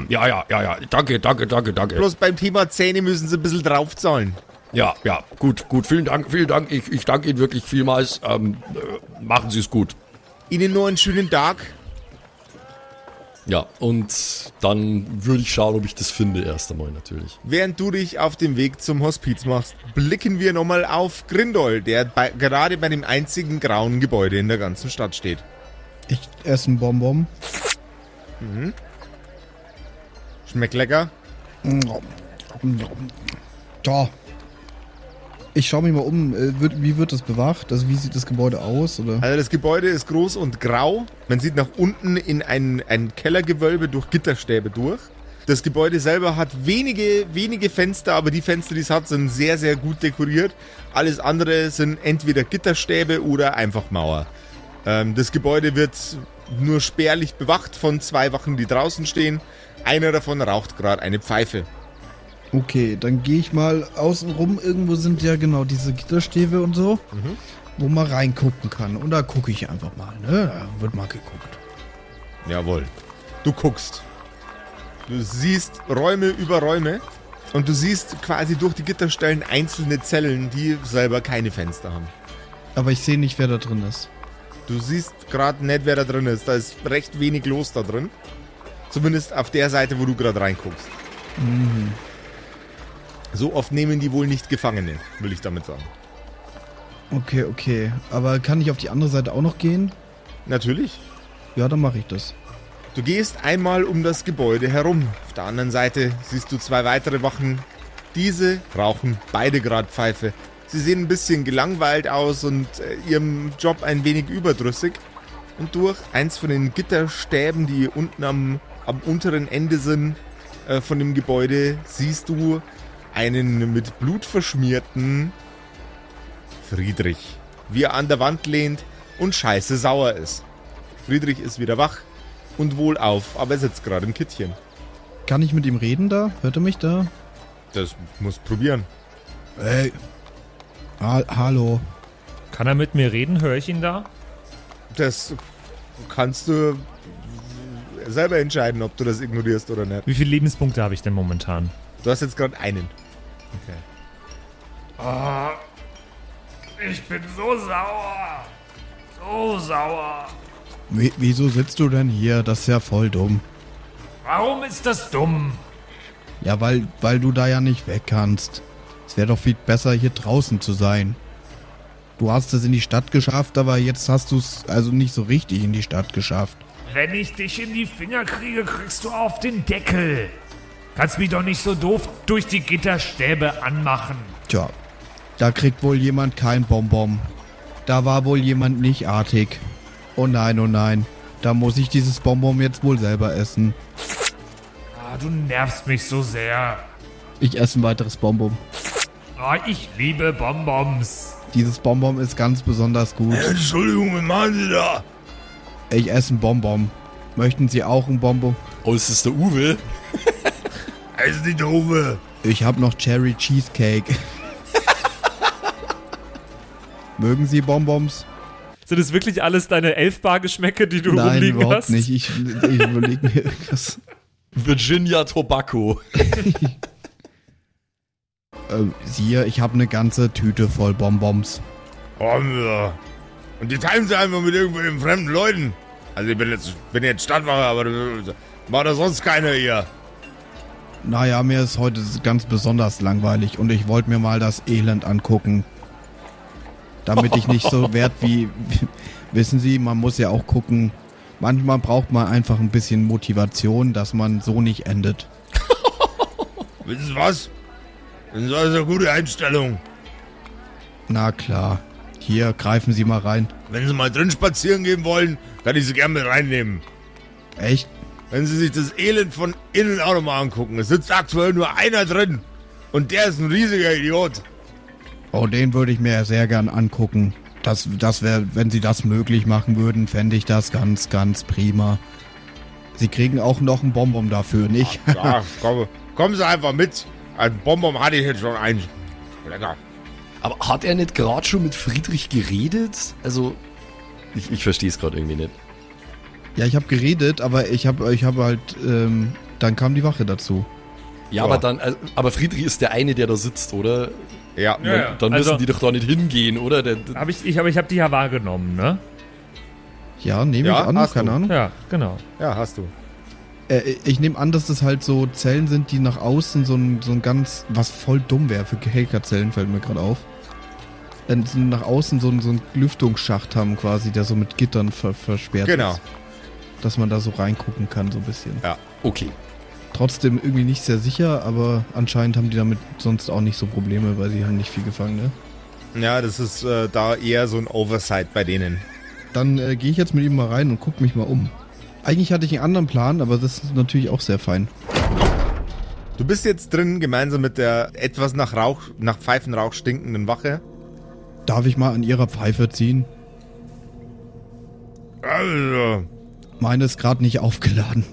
Ja, ja, ja, ja. Danke, danke, danke, danke. Bloß beim Thema Zähne müssen Sie ein bisschen draufzahlen. Ja, ja, gut, gut. Vielen Dank, vielen Dank. Ich, ich danke Ihnen wirklich vielmals. Ähm, äh, machen Sie es gut. Ihnen nur einen schönen Tag. Ja, und dann würde ich schauen, ob ich das finde, erst einmal natürlich. Während du dich auf dem Weg zum Hospiz machst, blicken wir nochmal auf Grindol, der bei, gerade bei dem einzigen grauen Gebäude in der ganzen Stadt steht. Ich esse einen Bonbon. Schmeckt lecker. Da. Ich schaue mich mal um. Äh, wie wird das bewacht? Also wie sieht das Gebäude aus? Oder? Also das Gebäude ist groß und grau. Man sieht nach unten in ein, ein Kellergewölbe durch Gitterstäbe durch. Das Gebäude selber hat wenige, wenige Fenster, aber die Fenster, die es hat, sind sehr, sehr gut dekoriert. Alles andere sind entweder Gitterstäbe oder einfach Mauer. Ähm, das Gebäude wird nur spärlich bewacht von zwei Wachen, die draußen stehen. Einer davon raucht gerade eine Pfeife. Okay, dann gehe ich mal außen rum. Irgendwo sind ja genau diese Gitterstäbe und so, wo man reingucken kann. Und da gucke ich einfach mal. Ne? Da wird mal geguckt. Jawohl. Du guckst. Du siehst Räume über Räume und du siehst quasi durch die Gitterstellen einzelne Zellen, die selber keine Fenster haben. Aber ich sehe nicht, wer da drin ist. Du siehst gerade nicht, wer da drin ist. Da ist recht wenig los da drin. Zumindest auf der Seite, wo du gerade reinguckst. So oft nehmen die wohl nicht Gefangene, will ich damit sagen. Okay, okay. Aber kann ich auf die andere Seite auch noch gehen? Natürlich. Ja, dann mache ich das. Du gehst einmal um das Gebäude herum. Auf der anderen Seite siehst du zwei weitere Wachen. Diese rauchen beide gerade Pfeife. Sie sehen ein bisschen gelangweilt aus und äh, ihrem Job ein wenig überdrüssig. Und durch eins von den Gitterstäben, die unten am, am unteren Ende sind äh, von dem Gebäude, siehst du einen mit Blut verschmierten Friedrich, wie er an der Wand lehnt und scheiße sauer ist. Friedrich ist wieder wach und wohlauf, aber er sitzt gerade im Kittchen. Kann ich mit ihm reden da? Hört er mich da? Das muss probieren. Ey. Ha hallo. Kann er mit mir reden? Höre ich ihn da? Das kannst du selber entscheiden, ob du das ignorierst oder nicht. Wie viele Lebenspunkte habe ich denn momentan? Du hast jetzt gerade einen. Ich bin so sauer. So sauer. Wie, wieso sitzt du denn hier? Das ist ja voll dumm. Warum ist das dumm? Ja, weil, weil du da ja nicht weg kannst. Es wäre doch viel besser, hier draußen zu sein. Du hast es in die Stadt geschafft, aber jetzt hast du es also nicht so richtig in die Stadt geschafft. Wenn ich dich in die Finger kriege, kriegst du auf den Deckel. Kannst mich doch nicht so doof durch die Gitterstäbe anmachen. Tja, da kriegt wohl jemand kein Bonbon. Da war wohl jemand nicht artig. Oh nein, oh nein. Da muss ich dieses Bonbon jetzt wohl selber essen. Ah, du nervst mich so sehr. Ich esse ein weiteres Bonbon. Ah, ich liebe Bonbons. Dieses Bonbon ist ganz besonders gut. Entschuldigung, was machen Sie da? Ich esse ein Bonbon. Möchten Sie auch ein Bonbon? Oh, ist das der Uwe? Es ist die Doofe. Ich habe noch Cherry Cheesecake. Mögen Sie Bonbons? Sind das wirklich alles deine Elfbar-Geschmäcke, die du Nein, rumliegen überhaupt hast? nicht. Ich, ich überlege mir irgendwas. Virginia Tobacco. Äh, siehe, ich habe eine ganze Tüte voll Bonbons. Und die teilen sie einfach mit irgendwelchen fremden Leuten. Also ich bin jetzt, bin jetzt Stadtwache, aber macht da sonst keiner hier. Naja, mir ist heute ganz besonders langweilig und ich wollte mir mal das Elend angucken. Damit ich nicht so werd wie, wissen Sie, man muss ja auch gucken. Manchmal braucht man einfach ein bisschen Motivation, dass man so nicht endet. Wissen Sie was? Das ist also eine gute Einstellung. Na klar. Hier, greifen Sie mal rein. Wenn Sie mal drin spazieren gehen wollen, kann ich Sie gerne mit reinnehmen. Echt? Wenn Sie sich das Elend von innen auch nochmal angucken. Es sitzt aktuell nur einer drin. Und der ist ein riesiger Idiot. Oh, den würde ich mir sehr gern angucken. Das, das wäre, wenn Sie das möglich machen würden, fände ich das ganz, ganz prima. Sie kriegen auch noch ein Bonbon dafür, nicht? Ja, komm, kommen Sie einfach mit. Ein Bonbon hatte ich jetzt schon eins. Lecker. Aber hat er nicht gerade schon mit Friedrich geredet? Also, ich, ich verstehe es gerade irgendwie nicht. Ja, ich habe geredet, aber ich habe ich hab halt, ähm, dann kam die Wache dazu. Ja, aber dann, also, aber Friedrich ist der eine, der da sitzt, oder? Ja, Ja, ja. Dann müssen Also- die doch da nicht hingehen, oder? Der, der, Hab ich, ich, aber ich habe die ja wahrgenommen, ne? Ja, nehme Ja, ich an, hast keine du. Ahnung. Ja, genau. ja, hast du. Äh, ich nehme an, dass das halt so Zellen sind, die nach außen so ein, so ein ganz, was voll dumm wäre für Hacker-Zellen, fällt mir gerade auf. Wenn sie nach außen so, ein- so einen Lüftungsschacht haben quasi, der so mit Gittern ver versperrt Genau. ist. Dass man da so reingucken kann, so ein bisschen. okay. Trotzdem irgendwie nicht sehr sicher, aber anscheinend haben die damit sonst auch nicht so Probleme, weil sie haben nicht viel Gefangene. Ja, das ist äh, da eher so ein Oversight bei denen. Dann äh, gehe ich jetzt mit ihm mal rein und guck mich mal um. Eigentlich hatte ich einen anderen Plan, aber das ist natürlich auch sehr fein. Du bist jetzt drin, gemeinsam mit der etwas nach Rauch, nach Pfeifenrauch stinkenden Wache. Darf ich mal an ihrer Pfeife ziehen? Also, Meine ist gerade nicht aufgeladen.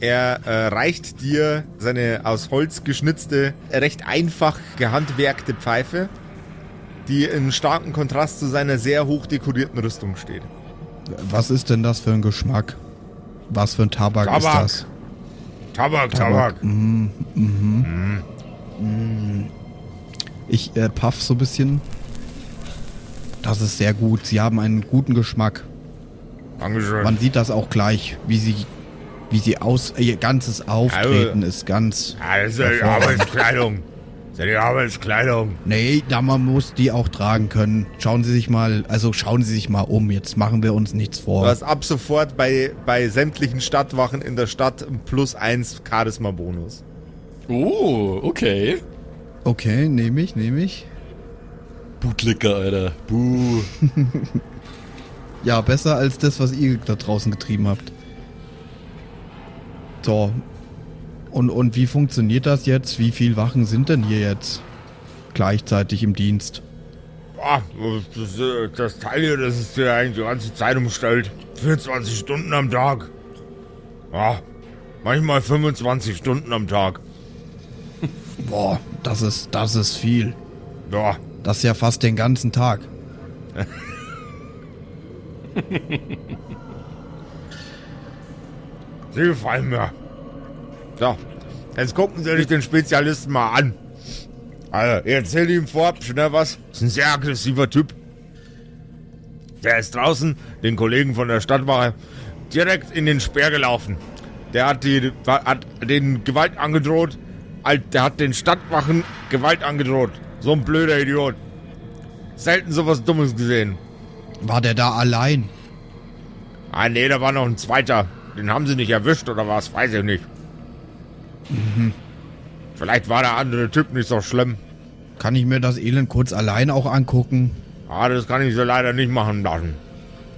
er äh, reicht dir seine aus Holz geschnitzte, recht einfach gehandwerkte Pfeife, die in starkem Kontrast zu seiner sehr hoch dekorierten Rüstung steht. Was ist denn das für ein Geschmack? Was für ein Tabak, ist Tabak. das? Tabak, Tabak. Ich äh, puff so ein bisschen. Das ist sehr gut. Sie haben einen guten Geschmack. Dankeschön. Man sieht das auch gleich, wie sie, wie sie aus, ihr ganzes Auftreten ist ganz. Ja, das ist die hervorragend. Arbeitskleidung. Die Arbeitskleidung. Nee, da man muss die auch tragen können. Schauen Sie sich mal, also schauen Sie sich mal um. Jetzt machen wir uns nichts vor. Du hast ab sofort bei, bei sämtlichen Stadtwachen in der Stadt ein plus eins Charisma-Bonus. Oh, okay. Okay, nehme ich, nehme ich. Bootlicker, Alter. Buh. Ja, besser als das, was ihr da draußen getrieben habt. So. Und, und wie funktioniert das jetzt? Wie viele Wachen sind denn hier jetzt gleichzeitig im Dienst? Boah, das, das Teil hier, das ist ja eigentlich die ganze Zeit umstellt. 24 Stunden am Tag. Ja, manchmal 25 Stunden am Tag. Boah, das ist, das ist viel. Ja, Das ist ja fast den ganzen Tag. sie gefallen mir. So, jetzt gucken Sie sich den Spezialisten mal an. Also, erzähl ihm vorab schnell was. Ist ein sehr aggressiver Typ. Der ist draußen, den Kollegen von der Stadtwache, direkt in den Speer gelaufen. Der hat, die, hat den Gewalt angedroht. Der hat den Stadtwachen Gewalt angedroht. So ein blöder Idiot. Selten sowas Dummes gesehen. War der da allein? Ah, nee, da war noch ein zweiter. Den haben sie nicht erwischt oder was, weiß ich nicht. Vielleicht war der andere Typ nicht so schlimm. Kann ich mir das Elend kurz allein auch angucken? Ah, das kann ich so leider nicht machen lassen.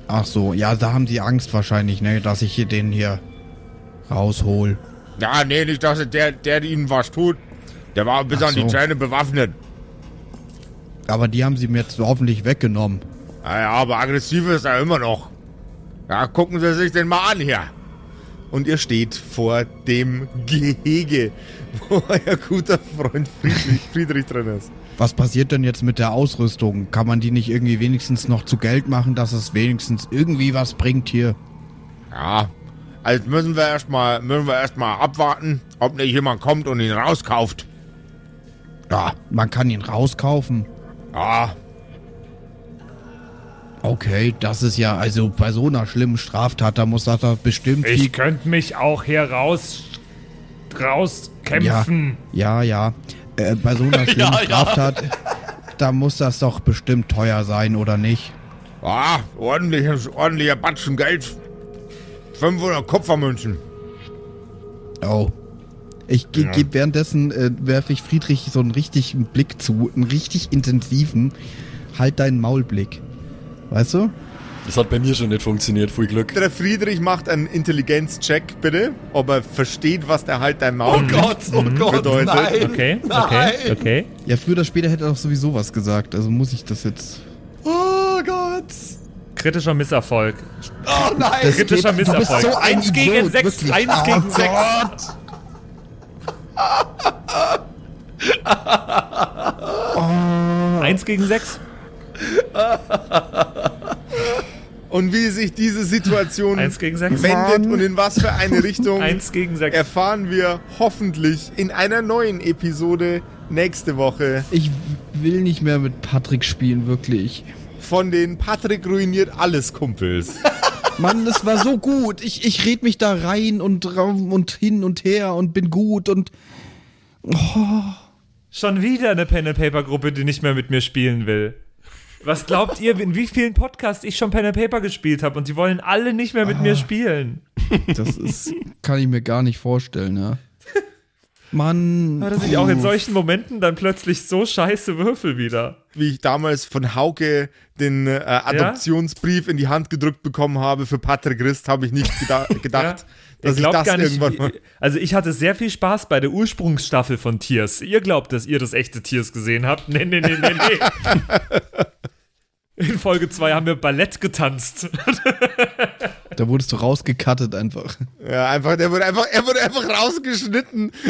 Ach so, ja, da haben die Angst wahrscheinlich, ne, dass ich hier den hier raushol. Ja, nee, nicht, dass der, der ihnen was tut. Der war bis Ach an die so. Zähne bewaffnet. Aber die haben sie mir jetzt hoffentlich weggenommen. Naja, aber aggressiv ist er immer noch. Ja, gucken Sie sich den mal an hier. Und ihr steht vor dem Gehege, wo euer guter Freund Friedrich, Friedrich drin ist. Was passiert denn jetzt mit der Ausrüstung? Kann man die nicht irgendwie wenigstens noch zu Geld machen, dass es wenigstens irgendwie was bringt hier? Ja, also müssen wir erstmal müssen wir erstmal abwarten, ob nicht jemand kommt und ihn rauskauft. Ja, man kann ihn rauskaufen. Ja, Okay, das ist ja, also bei so einer schlimmen Straftat, da muss das doch bestimmt. Ich könnte mich auch hier raus, Ja, rauskämpfen. ja, ja. Äh, bei so einer schlimmen Straftat, da muss das doch bestimmt teuer sein, oder nicht? ja, ordentliches, ordentlicher Batzen Geld. 500 Kupfermünzen. Oh. Ich ge Ja. geb währenddessen, äh, werfe ich Friedrich so einen richtigen Blick zu, einen richtig intensiven, halt deinen Maulblick. Weißt du? Das hat bei mir schon nicht funktioniert, viel Glück. Der Friedrich macht einen Intelligenzcheck, bitte. Ob er versteht, was der halt dein Maul Oh Gott, oh Gott, bedeutet. nein. Okay, okay, Nein. okay. Ja, früher oder später hätte er doch sowieso was gesagt, also muss ich das jetzt... Oh Gott. Kritischer Misserfolg. Oh nein. Das Kritischer geht- du bist Misserfolg. so ein Eins gegen Idiot, sechs, wirklich. eins Oh gegen sechs. Gott. Eins gegen sechs? Und wie sich diese Situation wendet und in was für eine Richtung Eins gegen sechs. erfahren wir hoffentlich in einer neuen Episode nächste Woche Ich will nicht mehr mit Patrick spielen, wirklich. von den Patrick ruiniert alles Kumpels. Mann, das war so gut. Ich, ich red mich da rein und raum und hin und her und bin gut und... Schon wieder eine Pen-and-Paper-Gruppe, die nicht mehr mit mir spielen will. Was glaubt ihr, in wie vielen Podcasts ich schon Pen and Paper gespielt habe und die wollen alle nicht mehr mit mir spielen? Das ist... kann ich mir gar nicht vorstellen, ja. Mann. Aber dass ich auch in solchen Momenten dann plötzlich so scheiße würfel wieder. Wie ich damals von Hauke den äh, Adoptionsbrief in die Hand gedrückt bekommen habe für Patrick Christ, habe ich nicht geda gedacht, dass ich glaubt das irgendwann mal... Also ich hatte sehr viel Spaß bei der Ursprungsstaffel von Tiers. Ihr glaubt, dass ihr das echte Tiers gesehen habt? Nee, nee, nee, nee, nee. In Folge 2 haben wir Ballett getanzt. Da wurdest du rausgecuttet einfach. Ja, einfach, der wurde einfach, er wurde einfach rausgeschnitten.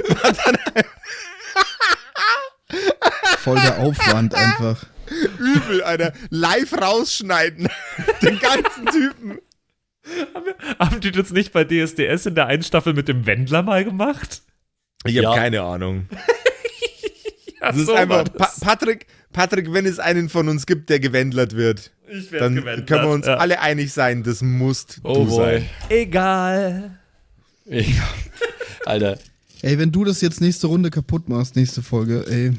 Voll der Aufwand einfach. Übel, Alter. Live rausschneiden. Den ganzen Typen. Haben die das nicht bei DSDS in der einen Staffel mit dem Wendler mal gemacht? Ich habe Ja. keine Ahnung. Ja, Das ist so einfach, pa. Patrick, Patrick, wenn es einen von uns gibt, der gewendlert wird, Ich werd dann gewendlert, können wir uns ja. alle einig sein, das musst Oh du boy. sein. Egal. Ja. Alter, Ey, wenn du das jetzt nächste Runde kaputt machst, nächste Folge, ey.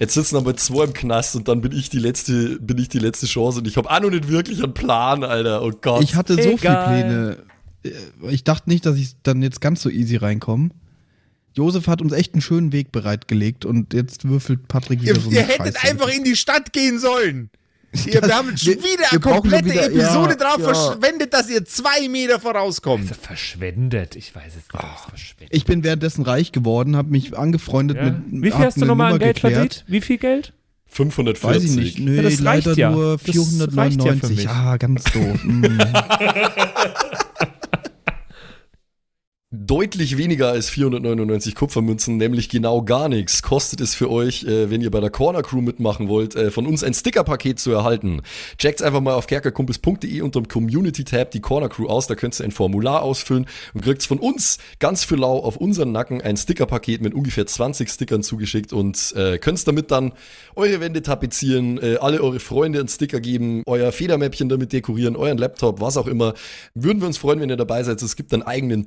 Jetzt sitzen aber zwei im Knast und dann bin ich die letzte, bin ich die letzte Chance und ich habe auch noch nicht wirklich einen Plan, Alter. Oh Gott. Ich hatte so viele. Pläne. Äh, Ich dachte nicht, dass ich dann jetzt ganz so easy reinkomme. Josef hat uns echt einen schönen Weg bereitgelegt und jetzt würfelt Patrick wieder Ihr, so eine ihr hättet Scheiße. einfach in die Stadt gehen sollen. Ihr, wir haben schon wieder eine komplette wieder- Episode ja, drauf ja. verschwendet, dass ihr zwei Meter vorauskommt. Also verschwendet. Ich weiß es nicht. es verschwendet. Ich bin währenddessen reich geworden, habe mich angefreundet Ja. mit. Wie viel hast du nochmal an Geld geklärt. verdient? Wie viel Geld? 540. Weiß ich nicht. Nö, Ja, das reicht leider ja. nur Das reicht ja für 499. mich. ah, ganz doof. Mm. deutlich weniger als 499 Kupfermünzen, nämlich genau gar nichts, kostet es für euch, äh, wenn ihr bei der Corner Crew mitmachen wollt, äh, von uns ein Stickerpaket zu erhalten. Checkt einfach mal auf kerkerkumpels.de unter dem Community-Tab die Corner Crew aus, da könnt ihr ein Formular ausfüllen und kriegt von uns ganz für lau auf unseren Nacken ein Stickerpaket mit ungefähr 20 Stickern zugeschickt und äh, könnt damit dann eure Wände tapezieren, äh, alle eure Freunde einen Sticker geben, euer Federmäppchen damit dekorieren, euren Laptop, was auch immer. Würden wir uns freuen, wenn ihr dabei seid. Es gibt einen eigenen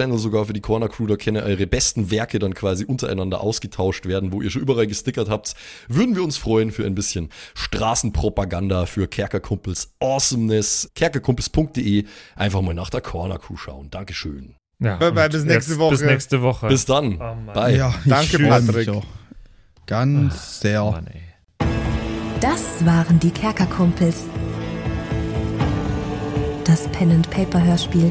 Discord-Channel sogar für die Corner Crew, da können eure besten Werke dann quasi untereinander ausgetauscht werden, wo ihr schon überall gestickert habt. Würden wir uns freuen für ein bisschen Straßenpropaganda für Kerkerkumpels Awesomeness. Kerkerkumpels.de. Einfach mal nach der Corner Crew schauen. Dankeschön. Ja, Bye, bye, bis nächste jetzt Woche. Bis nächste Woche. Bis dann. Oh. Bye. Ja, Danke, Patrick. Ganz sehr. Mann. Das waren die Kerkerkumpels. Das Pen and Paper Hörspiel.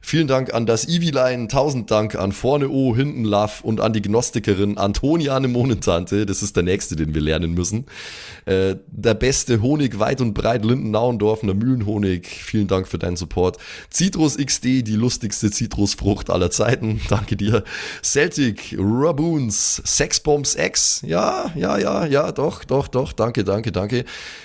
Vielen Dank an das Eviline, tausend Dank an Vorne O, Hinten Love und an die Gnostikerin Antoniane Monentante, das ist der nächste, den wir lernen müssen. Äh, der beste Honig weit und breit, Linden-Nauendorfener Mühlenhonig, vielen Dank für deinen Support. Citrus XD, die lustigste Zitrusfrucht aller Zeiten, danke dir. Celtic, Raboons, Sexbombs X, ja, ja, ja, ja, doch, doch, doch, danke, danke, danke.